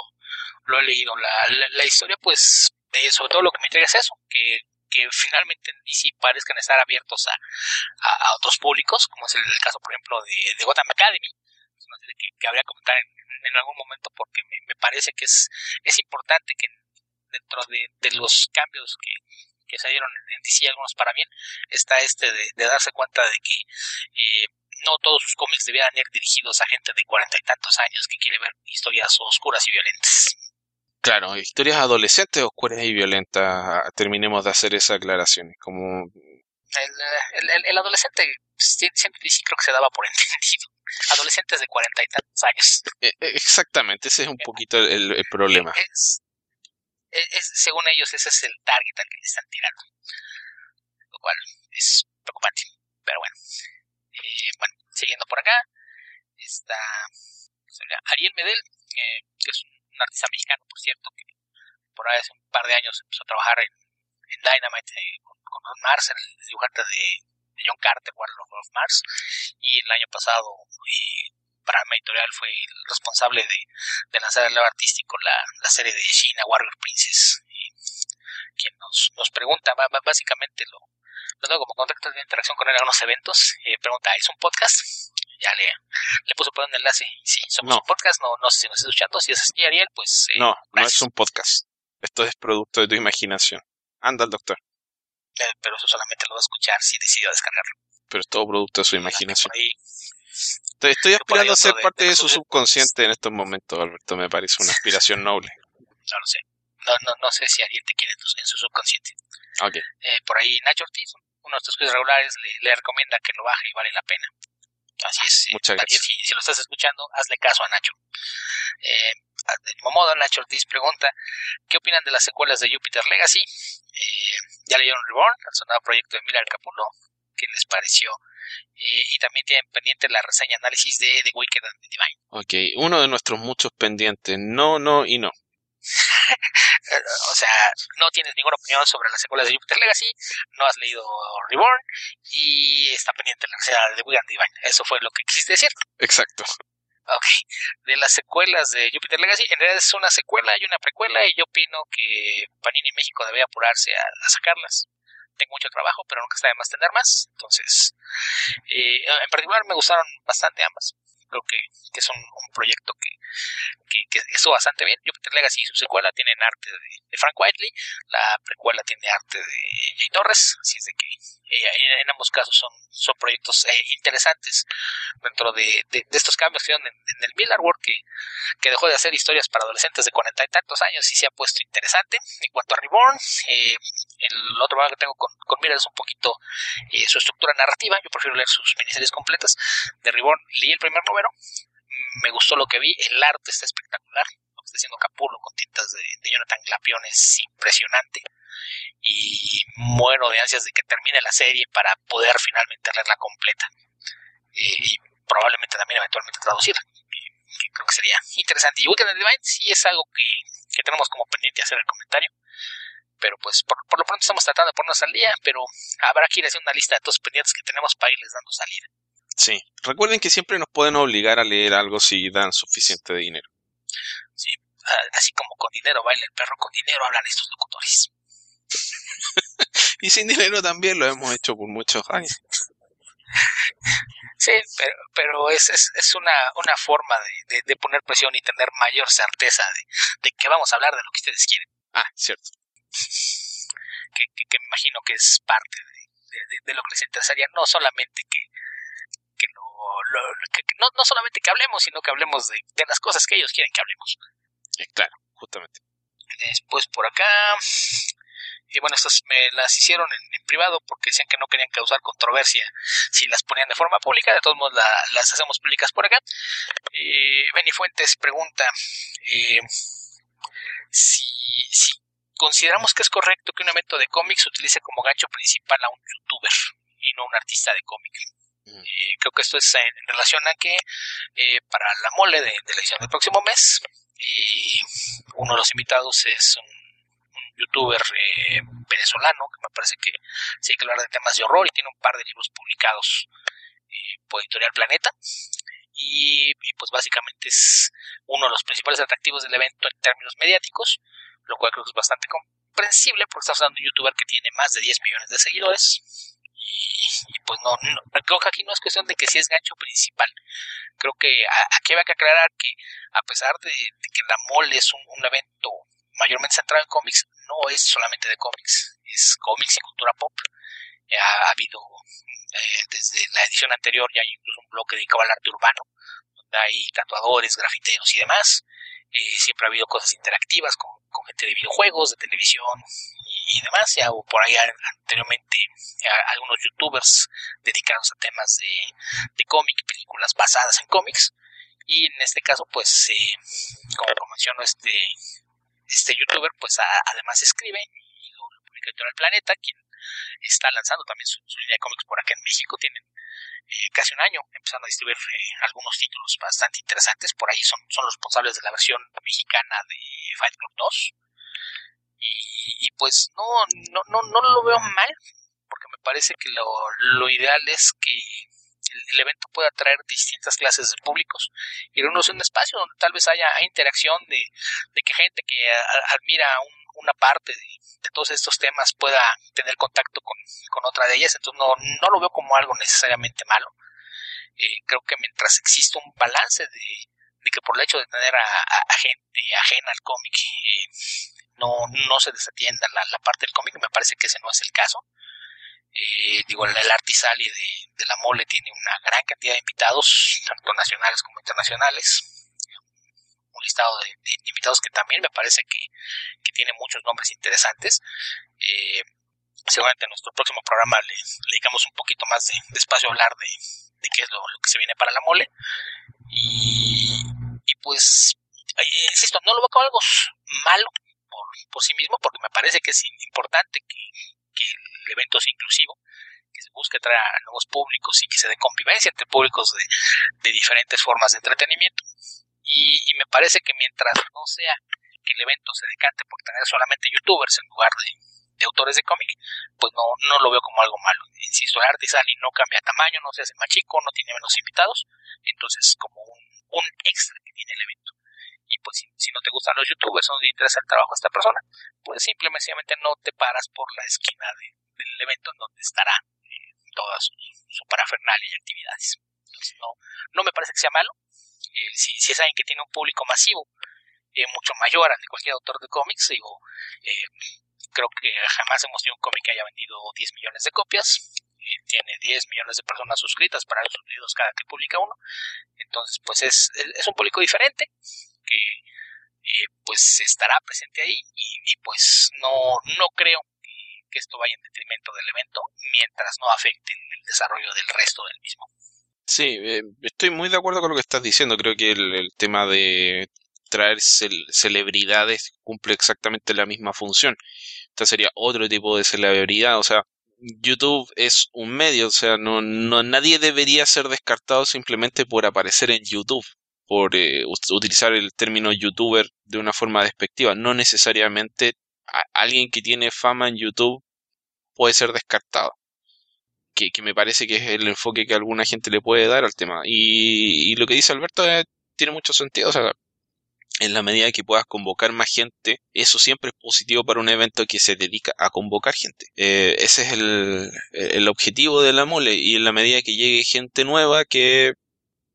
lo he leído. La, la, historia, pues, eh, sobre todo lo que me interesa es eso, que, que finalmente en DC parezcan estar abiertos a, a, otros públicos, como es el, caso, por ejemplo, de, de Gotham Academy, que, que habría que comentar en, en algún momento porque me, me, parece que es, es importante que dentro de, de los cambios que, que se dieron en DC, algunos para bien, está este de, darse cuenta de que eh, no todos sus cómics debían ir dirigidos a gente de cuarenta y tantos años que quiere ver historias oscuras y violentas. Claro, historias adolescentes oscuras y violentas, terminemos de hacer esa aclaración. Como... El, el, el, adolescente siempre creo que se daba por entendido. Adolescentes de cuarenta y tantos años. E, e, exactamente, ese es un poquito el, problema. Es, según ellos, ese es el target al que están tirando. Lo cual es preocupante. Pero bueno. Eh, bueno, siguiendo por acá, está Ariel Medel, eh, que es un artista mexicano, por cierto, que por ahí hace un par de años empezó a trabajar en, Dynamite eh, con, con Ron Mars, el dibujante de, John Carter, Warlord of Mars, y el año pasado para mi Editorial fue el responsable de, lanzar el lado artístico la, la serie de China Warrior Princess. quien nos, nos pregunta, básicamente lo, lo tengo como contacto de interacción con él en unos eventos. Eh, pregunta, ¿es un podcast? Ya le, le puse por un enlace. Sí, somos un podcast, no, no sé si nos está escuchando. Si es así, Ariel, pues. Eh, no, no es un podcast. Esto es producto de tu imaginación. anda el doctor. Eh, pero eso solamente lo va a escuchar si decidió descargarlo. Pero es todo producto de su imaginación. Estoy, aspirando a ser parte de, su subconsciente en estos momentos, Alberto. Me parece una aspiración noble. No lo sé. No, no, no sé si alguien te quiere en, su subconsciente. Okay. Eh, por ahí Nacho Ortiz, uno de estos jueces regulares, le, recomienda que lo baje y vale la pena. Así es. Eh, Muchas gracias. Si, si, lo estás escuchando, hazle caso a Nacho. Eh, modo, Nacho Ortiz pregunta, ¿qué opinan de las secuelas de Jupiter Legacy? Eh, ¿Ya leyeron Reborn, el sonado proyecto de Miller Capulo? ¿Qué les pareció? Eh, y también tienen pendiente la reseña análisis de The Wicked and the Divine. Ok, uno de nuestros muchos pendientes. No, no y no. o sea, no tienes ninguna opinión sobre las secuelas de Jupiter Legacy, no has leído Reborn y está pendiente la reseña de The Wicked and the Divine. Eso fue lo que quisiste decir. Exacto. Ok, de las secuelas de Jupiter Legacy, en realidad es una secuela y una precuela y yo opino que Panini México debe apurarse a, sacarlas. Tengo mucho trabajo, pero nunca está de más tener más. Entonces, eh, en particular me gustaron bastante ambas creo que, que es un, proyecto que, que, estuvo bastante bien. Jupiter Legacy y su secuela tienen arte de, Frank Whiteley, la precuela tiene arte de Jay Torres, así es de que eh, en ambos casos son, son proyectos eh, interesantes dentro de, de, estos cambios que en, en el Miller World, que, que dejó de hacer historias para adolescentes de cuarenta y tantos años y se ha puesto interesante. En cuanto a Reborn, eh, el otro problema que tengo con, con Miller es un poquito su estructura narrativa, yo prefiero leer sus miniseries completas. De Reborn leí el primer número, me gustó lo que vi, el arte está espectacular, lo que está haciendo Capullo con tintas de, Jonathan Glapion es impresionante. Y muero de ansias de que termine la serie para poder finalmente leerla completa. Eh, y probablemente también eventualmente traducirla que creo que sería interesante. Y Weekend Divine sí es algo que, que tenemos como pendiente hacer el comentario pero pues por, por, lo pronto estamos tratando de ponernos al día, pero habrá que ir haciendo una lista de todos pendientes que tenemos para irles dando salida. Sí, recuerden que siempre nos pueden obligar a leer algo si dan suficiente dinero. Sí, así como con dinero baila el perro, con dinero hablan estos locutores. y sin dinero también lo hemos hecho por muchos años. Sí, pero, pero es, es, es una, una forma de, de, poner presión y tener mayor certeza de, de, que vamos a hablar de lo que ustedes quieren. Ah, cierto. Que, que, que me imagino que es parte de, lo que les interesaría, no solamente que, no, no, solamente que hablemos, sino que hablemos de, las cosas que ellos quieren que hablemos. Eh, claro, justamente. Después por acá, y bueno, estas me las hicieron en, privado porque decían que no querían causar controversia si las ponían de forma pública, de todos modos las hacemos públicas por acá. Eh, Benny Fuentes pregunta eh, si, si consideramos que es correcto que un evento de cómics utilice como gancho principal a un youtuber y no un artista de cómics. Eh, creo que esto es en, relación a que eh, para la mole de, la edición del próximo mes, y uno de los invitados es un, youtuber eh, venezolano que me parece que sí que hablar de temas de horror y tiene un par de libros publicados por Editorial Planeta. Y, pues básicamente es uno de los principales atractivos del evento en términos mediáticos, lo cual creo que es bastante comprensible porque estamos hablando de un youtuber que tiene más de 10 millones de seguidores y, pues no, creo que aquí no es cuestión de que si es gancho principal. Creo que aquí hay que aclarar que a pesar de, que la mole es un, evento mayormente centrado en cómics, no es solamente de cómics, es cómics y cultura pop. Ha, habido eh, desde la edición anterior ya hay incluso un bloque dedicado al arte urbano, donde hay tatuadores, grafiteros y demás. Eh, siempre ha habido cosas interactivas con gente de videojuegos, de televisión, y demás. Ya hubo por ahí anteriormente algunos youtubers dedicados a temas de, de cómic, películas basadas en cómics. Y en este caso, pues, eh, como mencionó este, este youtuber, pues además escribe y lo, publica en el Planeta, quien está lanzando también su, línea de cómics por acá en México. Tienen eh, casi un año empezando a distribuir eh, algunos títulos bastante interesantes. Por ahí son, son los responsables de la versión mexicana de Fight Club 2 y, pues no, no, no, no lo veo mal, porque me parece que lo, lo ideal es que el, evento pueda atraer distintas clases de públicos y reunirse en un espacio donde tal vez haya interacción de, de que gente que admira una parte de, todos estos temas pueda tener contacto con, con, otra de ellas, entonces no, no lo veo como algo necesariamente malo. Eh, creo que mientras exista un balance de, de que por el hecho de tener a, a, gente ajena al cómic eh, no, no se desatienda la, la parte del cómic, me parece que ese no es el caso. Eh, digo, el, Artisali de, de la Mole tiene una gran cantidad de invitados, tanto nacionales como internacionales. Un listado de, invitados que también me parece que, que tiene muchos nombres interesantes. Eh, seguramente en nuestro próximo programa le, dedicamos un poquito más de, espacio a hablar de, de qué es lo, que se viene para la mole. Y, y pues, eh, insisto, no lo veo como algo malo por, sí mismo, porque me parece que es importante que, el evento sea inclusivo, que se busque traer a nuevos públicos y que se dé convivencia entre públicos de, diferentes formas de entretenimiento. Y, y, me parece que mientras no sea que el evento se decante por tener solamente youtubers en lugar de, autores de cómic, pues no, no lo veo como algo malo. Insisto, el Artisali no cambia tamaño, no se hace más chico, no tiene menos invitados, entonces como un, un extra que tiene el evento y pues si, no te gustan los youtubers o no te interesa el trabajo de esta persona, pues simplemente no te paras por la esquina del evento en donde estará eh, toda su, parafernalia y actividades. Entonces no, no me parece que sea malo. Eh, si, si, es alguien que tiene un público masivo, eh, mucho mayor al de cualquier autor de cómics, digo, creo que jamás hemos tenido un cómic que haya vendido 10 millones de copias. tiene 10 millones de personas suscritas para los suscritos cada que publica uno. Entonces, pues es, es un público diferente que eh, pues estará presente ahí y, pues no, no creo que, esto vaya en detrimento del evento mientras no afecte el desarrollo del resto del mismo. Sí, eh, estoy muy de acuerdo con lo que estás diciendo. Creo que el, tema de traer celebridades cumple exactamente la misma función. Esta sería otro tipo de celebridad. O sea, YouTube es un medio, o sea, no, no nadie debería ser descartado simplemente por aparecer en YouTube por eh, utilizar el término youtuber de una forma despectiva. No necesariamente alguien que tiene fama en YouTube puede ser descartado. Que, me parece que es el enfoque que alguna gente le puede dar al tema. Y, lo que dice Alberto eh, tiene mucho sentido. En la medida que puedas convocar más gente, eso siempre es positivo para un evento que se dedica a convocar gente. Eh, ese es el, el, objetivo de la mole y en la medida que llegue gente nueva que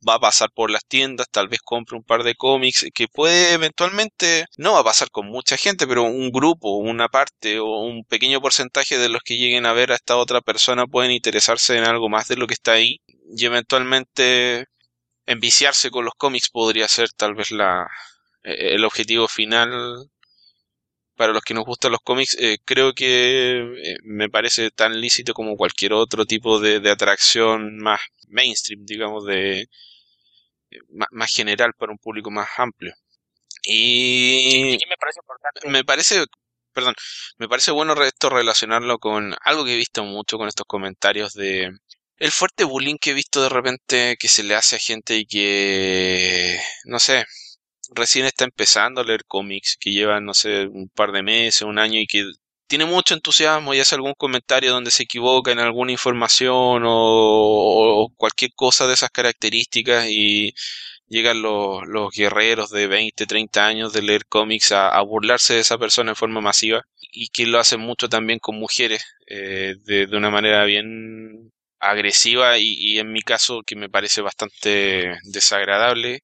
va a pasar por las tiendas, tal vez compre un par de cómics, que puede eventualmente, no va a pasar con mucha gente, pero un grupo, una parte o un pequeño porcentaje de los que lleguen a ver a esta otra persona pueden interesarse en algo más de lo que está ahí y eventualmente enviciarse con los cómics podría ser tal vez la, e, el objetivo final para los que nos gustan los cómics, eh, creo que eh, me parece tan lícito como cualquier otro tipo de, de atracción más mainstream, digamos, de, más, general para un público más amplio. Y me parece importante. Me parece, perdón, me parece bueno esto relacionarlo con algo que he visto mucho con estos comentarios de el fuerte bullying que he visto de repente que se le hace a gente y que, no sé, recién está empezando a leer cómics, que llevan, no sé, un par de meses, un año y que tiene mucho entusiasmo y hace algún comentario donde se equivoca en alguna información o, cualquier cosa de esas características y llegan los, los, guerreros de 20, 30 años de leer cómics a, burlarse de esa persona en forma masiva y que lo hacen mucho también con mujeres eh, de, de, una manera bien agresiva y, y, en mi caso que me parece bastante desagradable.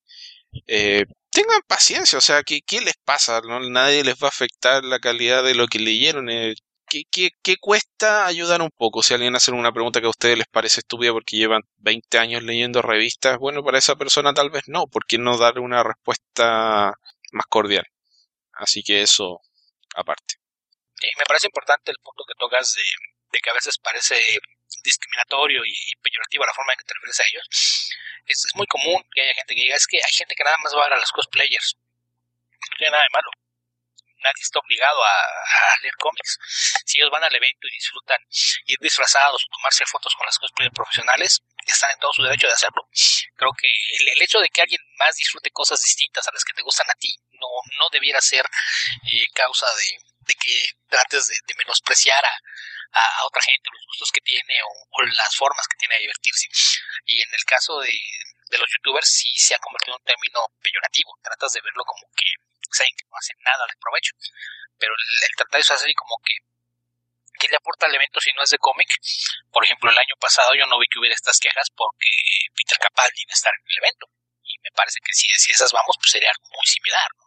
Eh, tengan paciencia, o sea, ¿qué, qué les pasa? ¿No? Nadie les va a afectar la calidad de lo que leyeron. Eh, ¿qué, qué, qué, cuesta ayudar un poco? Si alguien hace una pregunta que a ustedes les parece estúpida porque llevan 20 años leyendo revistas, bueno, para esa persona tal vez no, ¿por qué no darle una respuesta más cordial? Así que eso, aparte. me parece importante el punto que tocas de que a veces parece discriminatorio y peyorativo la forma en que te refieres a ellos es, muy común que haya gente que diga, es que hay gente que nada más va a ver a los cosplayers. No tiene nada de malo. Nadie está obligado a, leer cómics. Si ellos van al evento y disfrutan ir disfrazados o tomarse fotos con las cosplayers profesionales, están en todo su derecho de hacerlo. Creo que el, hecho de que alguien más disfrute cosas distintas a las que te gustan a ti no, no debiera ser eh, causa de, de que trates de, menospreciar a, a, otra gente, los gustos que tiene o, las formas que tiene de divertirse. Y en el caso de, de los youtubers sí se ha convertido en un término peyorativo, tratas de verlo como que saben que no hacen nada de provecho, pero el, tratar eso así como que ¿qué le aporta al evento si no es de cómic? Por ejemplo, el año pasado yo no vi que hubiera estas quejas porque Peter Capaldi iba a estar en el evento. Y me parece que si, si esas vamos, pues sería algo muy similar. ¿no?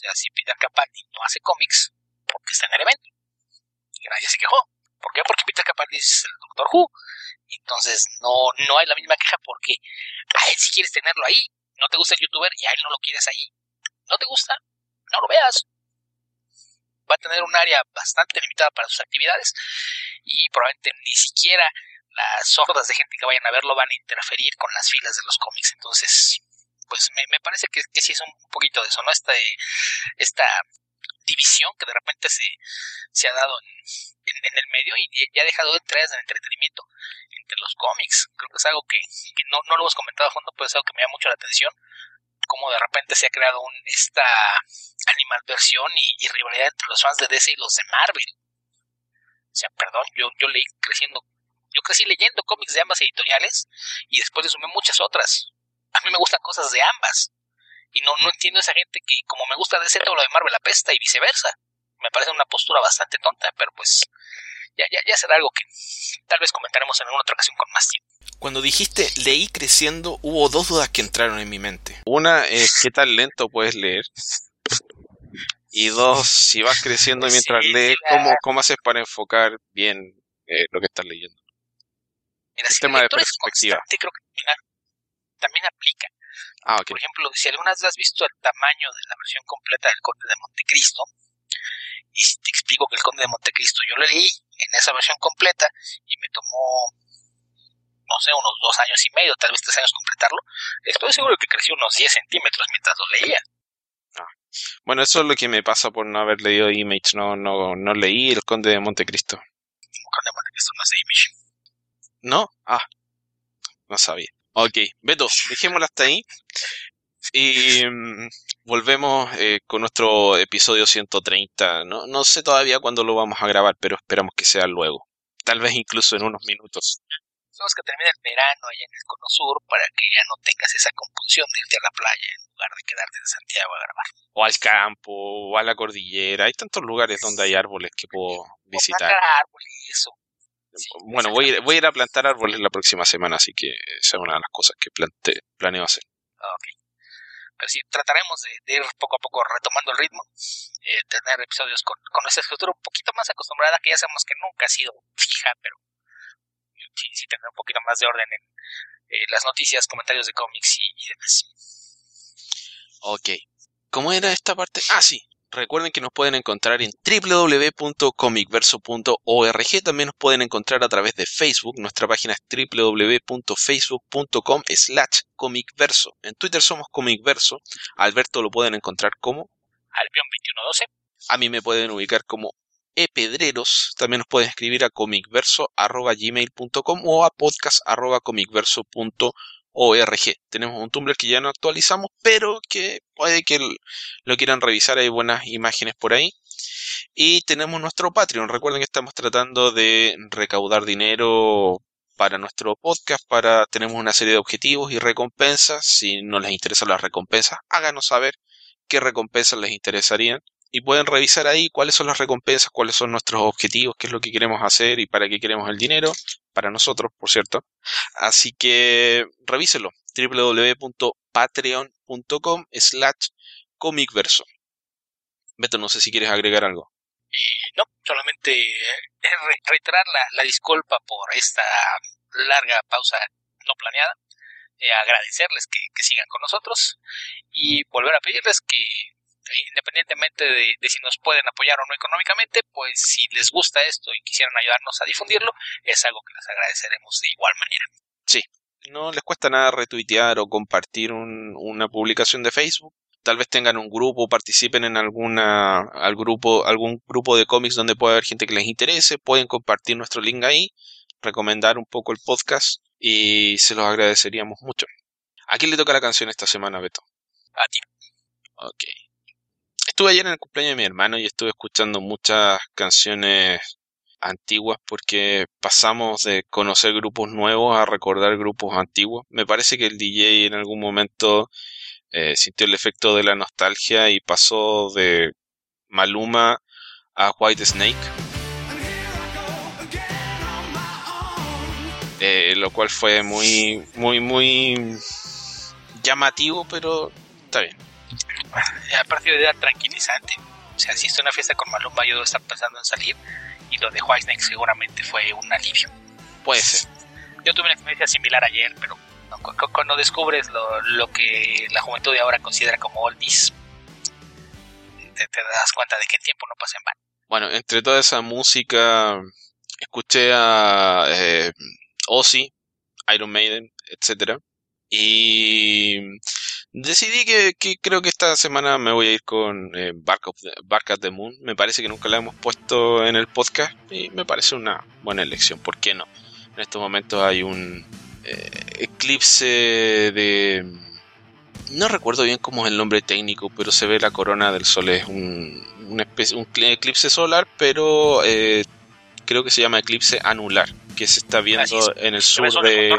sea, si Peter Capaldi no hace cómics, porque está en el evento. Y nadie se quejó. ¿Por qué? Porque Peter Capaldi es el Doctor Who. Entonces no, no hay la misma queja porque a él si quieres tenerlo ahí. No te gusta el youtuber y a él no lo quieres ahí. No te gusta, no lo veas. Va a tener un área bastante limitada para sus actividades y probablemente ni siquiera las hordas de gente que vayan a verlo van a interferir con las filas de los cómics. Entonces, pues me, me parece que, que, sí es un poquito de eso, ¿no? Esta, esta división que de repente se, se ha dado en, el medio y ha dejado de entrar en el entretenimiento entre los cómics. Creo que es algo que, no, no, lo hemos comentado a fondo, pero es algo que me llama mucho la atención. Como de repente se ha creado un, esta animalversión y, y rivalidad entre los fans de DC y los de Marvel. O sea, perdón, yo, yo leí creciendo yo crecí leyendo cómics de ambas editoriales y después le sumé muchas otras. A mí me gustan cosas de ambas. Y no, no entiendo esa gente que como me gusta DC todo lo de Marvel pesta y viceversa. Me parece una postura bastante tonta, pero pues ya, ya, ya será algo que tal vez comentaremos en alguna otra ocasión con más tiempo. Cuando dijiste leí creciendo, hubo dos dudas que entraron en mi mente. Una es qué tan lento puedes leer. Y dos, si vas creciendo mientras lees, ¿cómo, ¿cómo haces para enfocar bien eh, lo que estás leyendo? Mira, si tema el lector es constante, creo que también, aplica. Ah, okay. Por ejemplo, si alguna vez has visto el tamaño de la versión completa del Conde de Montecristo, y si te explico que el Conde de Montecristo yo lo leí en esa versión completa y me tomó, no sé, unos dos años y medio, tal vez tres años completarlo, estoy seguro que creció unos 10 centímetros mientras lo leía. Ah. Bueno, eso es lo que me pasa por no haber leído Image, no, no, no leí el Conde de Montecristo. El Conde de Montecristo no es de Image. ¿No? Ah, no sabía. Ok, Beto, dejémoslo hasta ahí. Y mm, volvemos eh, con nuestro episodio 130. No, no sé todavía cuándo lo vamos a grabar, pero esperamos que sea luego. Tal vez incluso en unos minutos. Tenemos que terminar el verano allá en el Cono Sur para que ya no tengas esa compulsión de irte a la playa en lugar de quedarte en Santiago a grabar. O al campo, o a la cordillera. Hay tantos lugares donde hay árboles que puedo visitar. árboles, eso bueno, voy, voy a ir a plantar árboles la próxima semana, así que esa es una de las cosas que plante, planeo hacer. Ok. Pero sí, trataremos de, ir poco a poco retomando el ritmo, eh, tener episodios con, con nuestra estructura un poquito más acostumbrada, que ya sabemos que nunca ha sido fija, pero sí, sí tener un poquito más de orden en eh, las noticias, comentarios de cómics y, y demás. Ok. ¿Cómo era esta parte? Ah, sí. Recuerden que nos pueden encontrar en www.comicverso.org. También nos pueden encontrar a través de Facebook. Nuestra página es www.facebook.com slash comicverso. En Twitter somos comicverso. Alberto lo pueden encontrar como Albion2112. A mí me pueden ubicar como epedreros. También nos pueden escribir a comicverso.gmail.com o a podcast.comicverso.org ORG. Tenemos un Tumblr que ya no actualizamos, pero que puede que lo quieran revisar, hay buenas imágenes por ahí. Y tenemos nuestro Patreon. Recuerden que estamos tratando de recaudar dinero para nuestro podcast, para tenemos una serie de objetivos y recompensas. Si no les interesan las recompensas, háganos saber qué recompensas les interesarían y pueden revisar ahí cuáles son las recompensas, cuáles son nuestros objetivos, qué es lo que queremos hacer y para qué queremos el dinero, para nosotros, por cierto. Así que revíselo, www.patreon.com slash comicverso. Beto, no sé si quieres agregar algo. no, solamente eh, reiterar la, la, disculpa por esta larga pausa no planeada, eh, agradecerles que sigan con nosotros y volver a pedirles que independientemente de, si nos pueden apoyar o no económicamente, pues si les gusta esto y quisieran ayudarnos a difundirlo, es algo que les agradeceremos de igual manera. Sí, no les cuesta nada retuitear o compartir una publicación de Facebook. Tal vez tengan un grupo, participen en alguna, al grupo, algún grupo de cómics donde pueda haber gente que les interese, pueden compartir nuestro link ahí, recomendar un poco el podcast y se los agradeceríamos mucho. ¿A quién le toca la canción esta semana, Beto? A ti. Ok estuve ayer en el cumpleaños de mi hermano y estuve escuchando muchas canciones antiguas porque pasamos de conocer grupos nuevos a recordar grupos antiguos. Me parece que el DJ en algún momento eh, sintió el efecto de la nostalgia y pasó de Maluma a White Snake. Eh, lo cual fue muy, muy, muy llamativo, pero está bien. Aparte de idea tranquilizante. O sea, si es una fiesta con Malumba, yo debo estar pensando en salir. Y lo de Whitesnake seguramente fue un alivio. Puede ser. Yo tuve una experiencia similar ayer, pero cuando descubres lo, lo que la juventud de ahora considera como oldies, te, te das cuenta de que el tiempo no pasa en vano. Bueno, entre toda esa música, escuché a eh, Ozzy, Iron Maiden, etcétera, y decidí que, que, creo que esta semana me voy a ir con eh, Bark, of the, Bark at the Moon. Me parece que nunca la hemos puesto en el podcast y me parece una buena elección. ¿Por qué no? En estos momentos hay un eh, eclipse de no recuerdo bien cómo es el nombre técnico, pero se ve la corona del sol. Es un, una especie, un eclipse solar, pero eh, creo que se llama eclipse anular, que se está viendo en el sur de...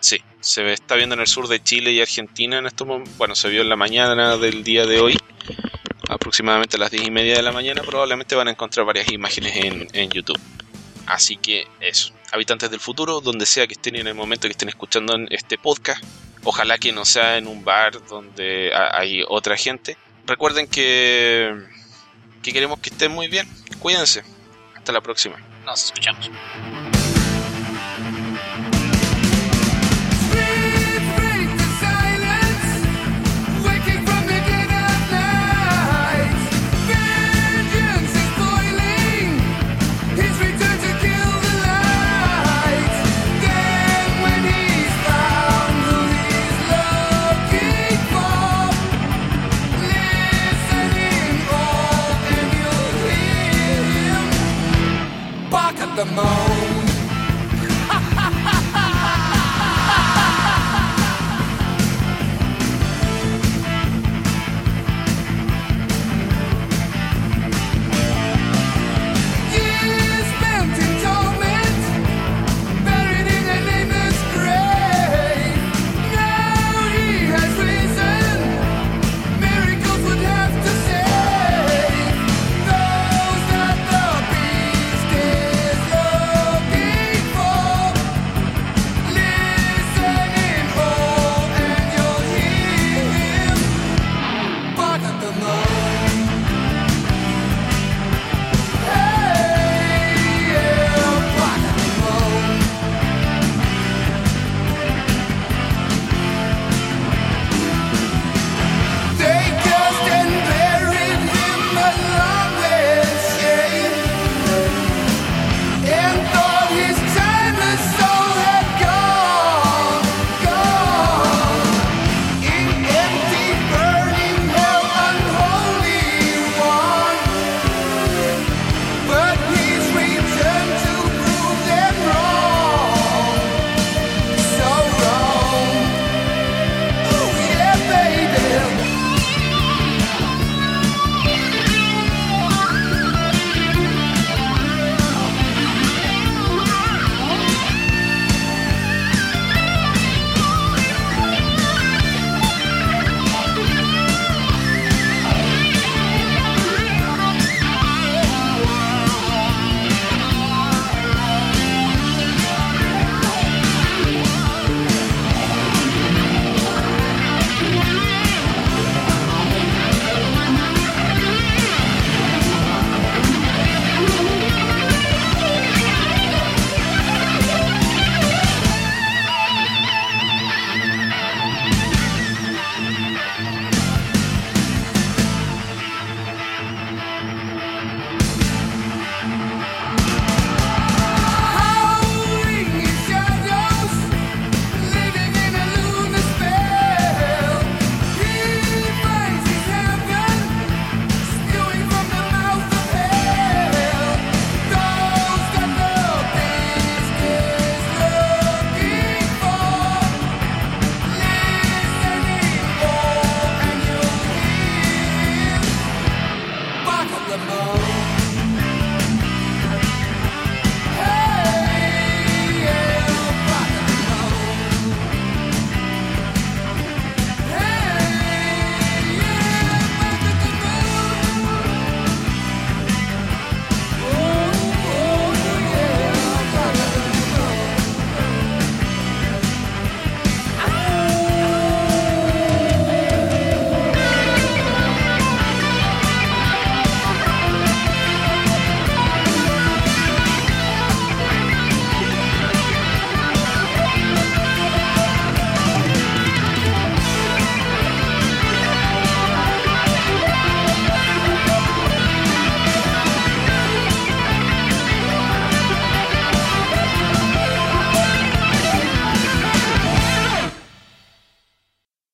Sí, se está viendo en el sur de Chile y Argentina en estos. Bueno, se vio en la mañana del día de hoy, aproximadamente a las 10 y media de la mañana. Probablemente van a encontrar varias imágenes en, en YouTube. Así que eso. Habitantes del futuro, donde sea que estén en el momento que estén escuchando este podcast, ojalá que no sea en un bar donde hay otra gente. Recuerden que, que queremos que estén muy bien. Cuídense. Hasta la próxima. Nos escuchamos. The moon.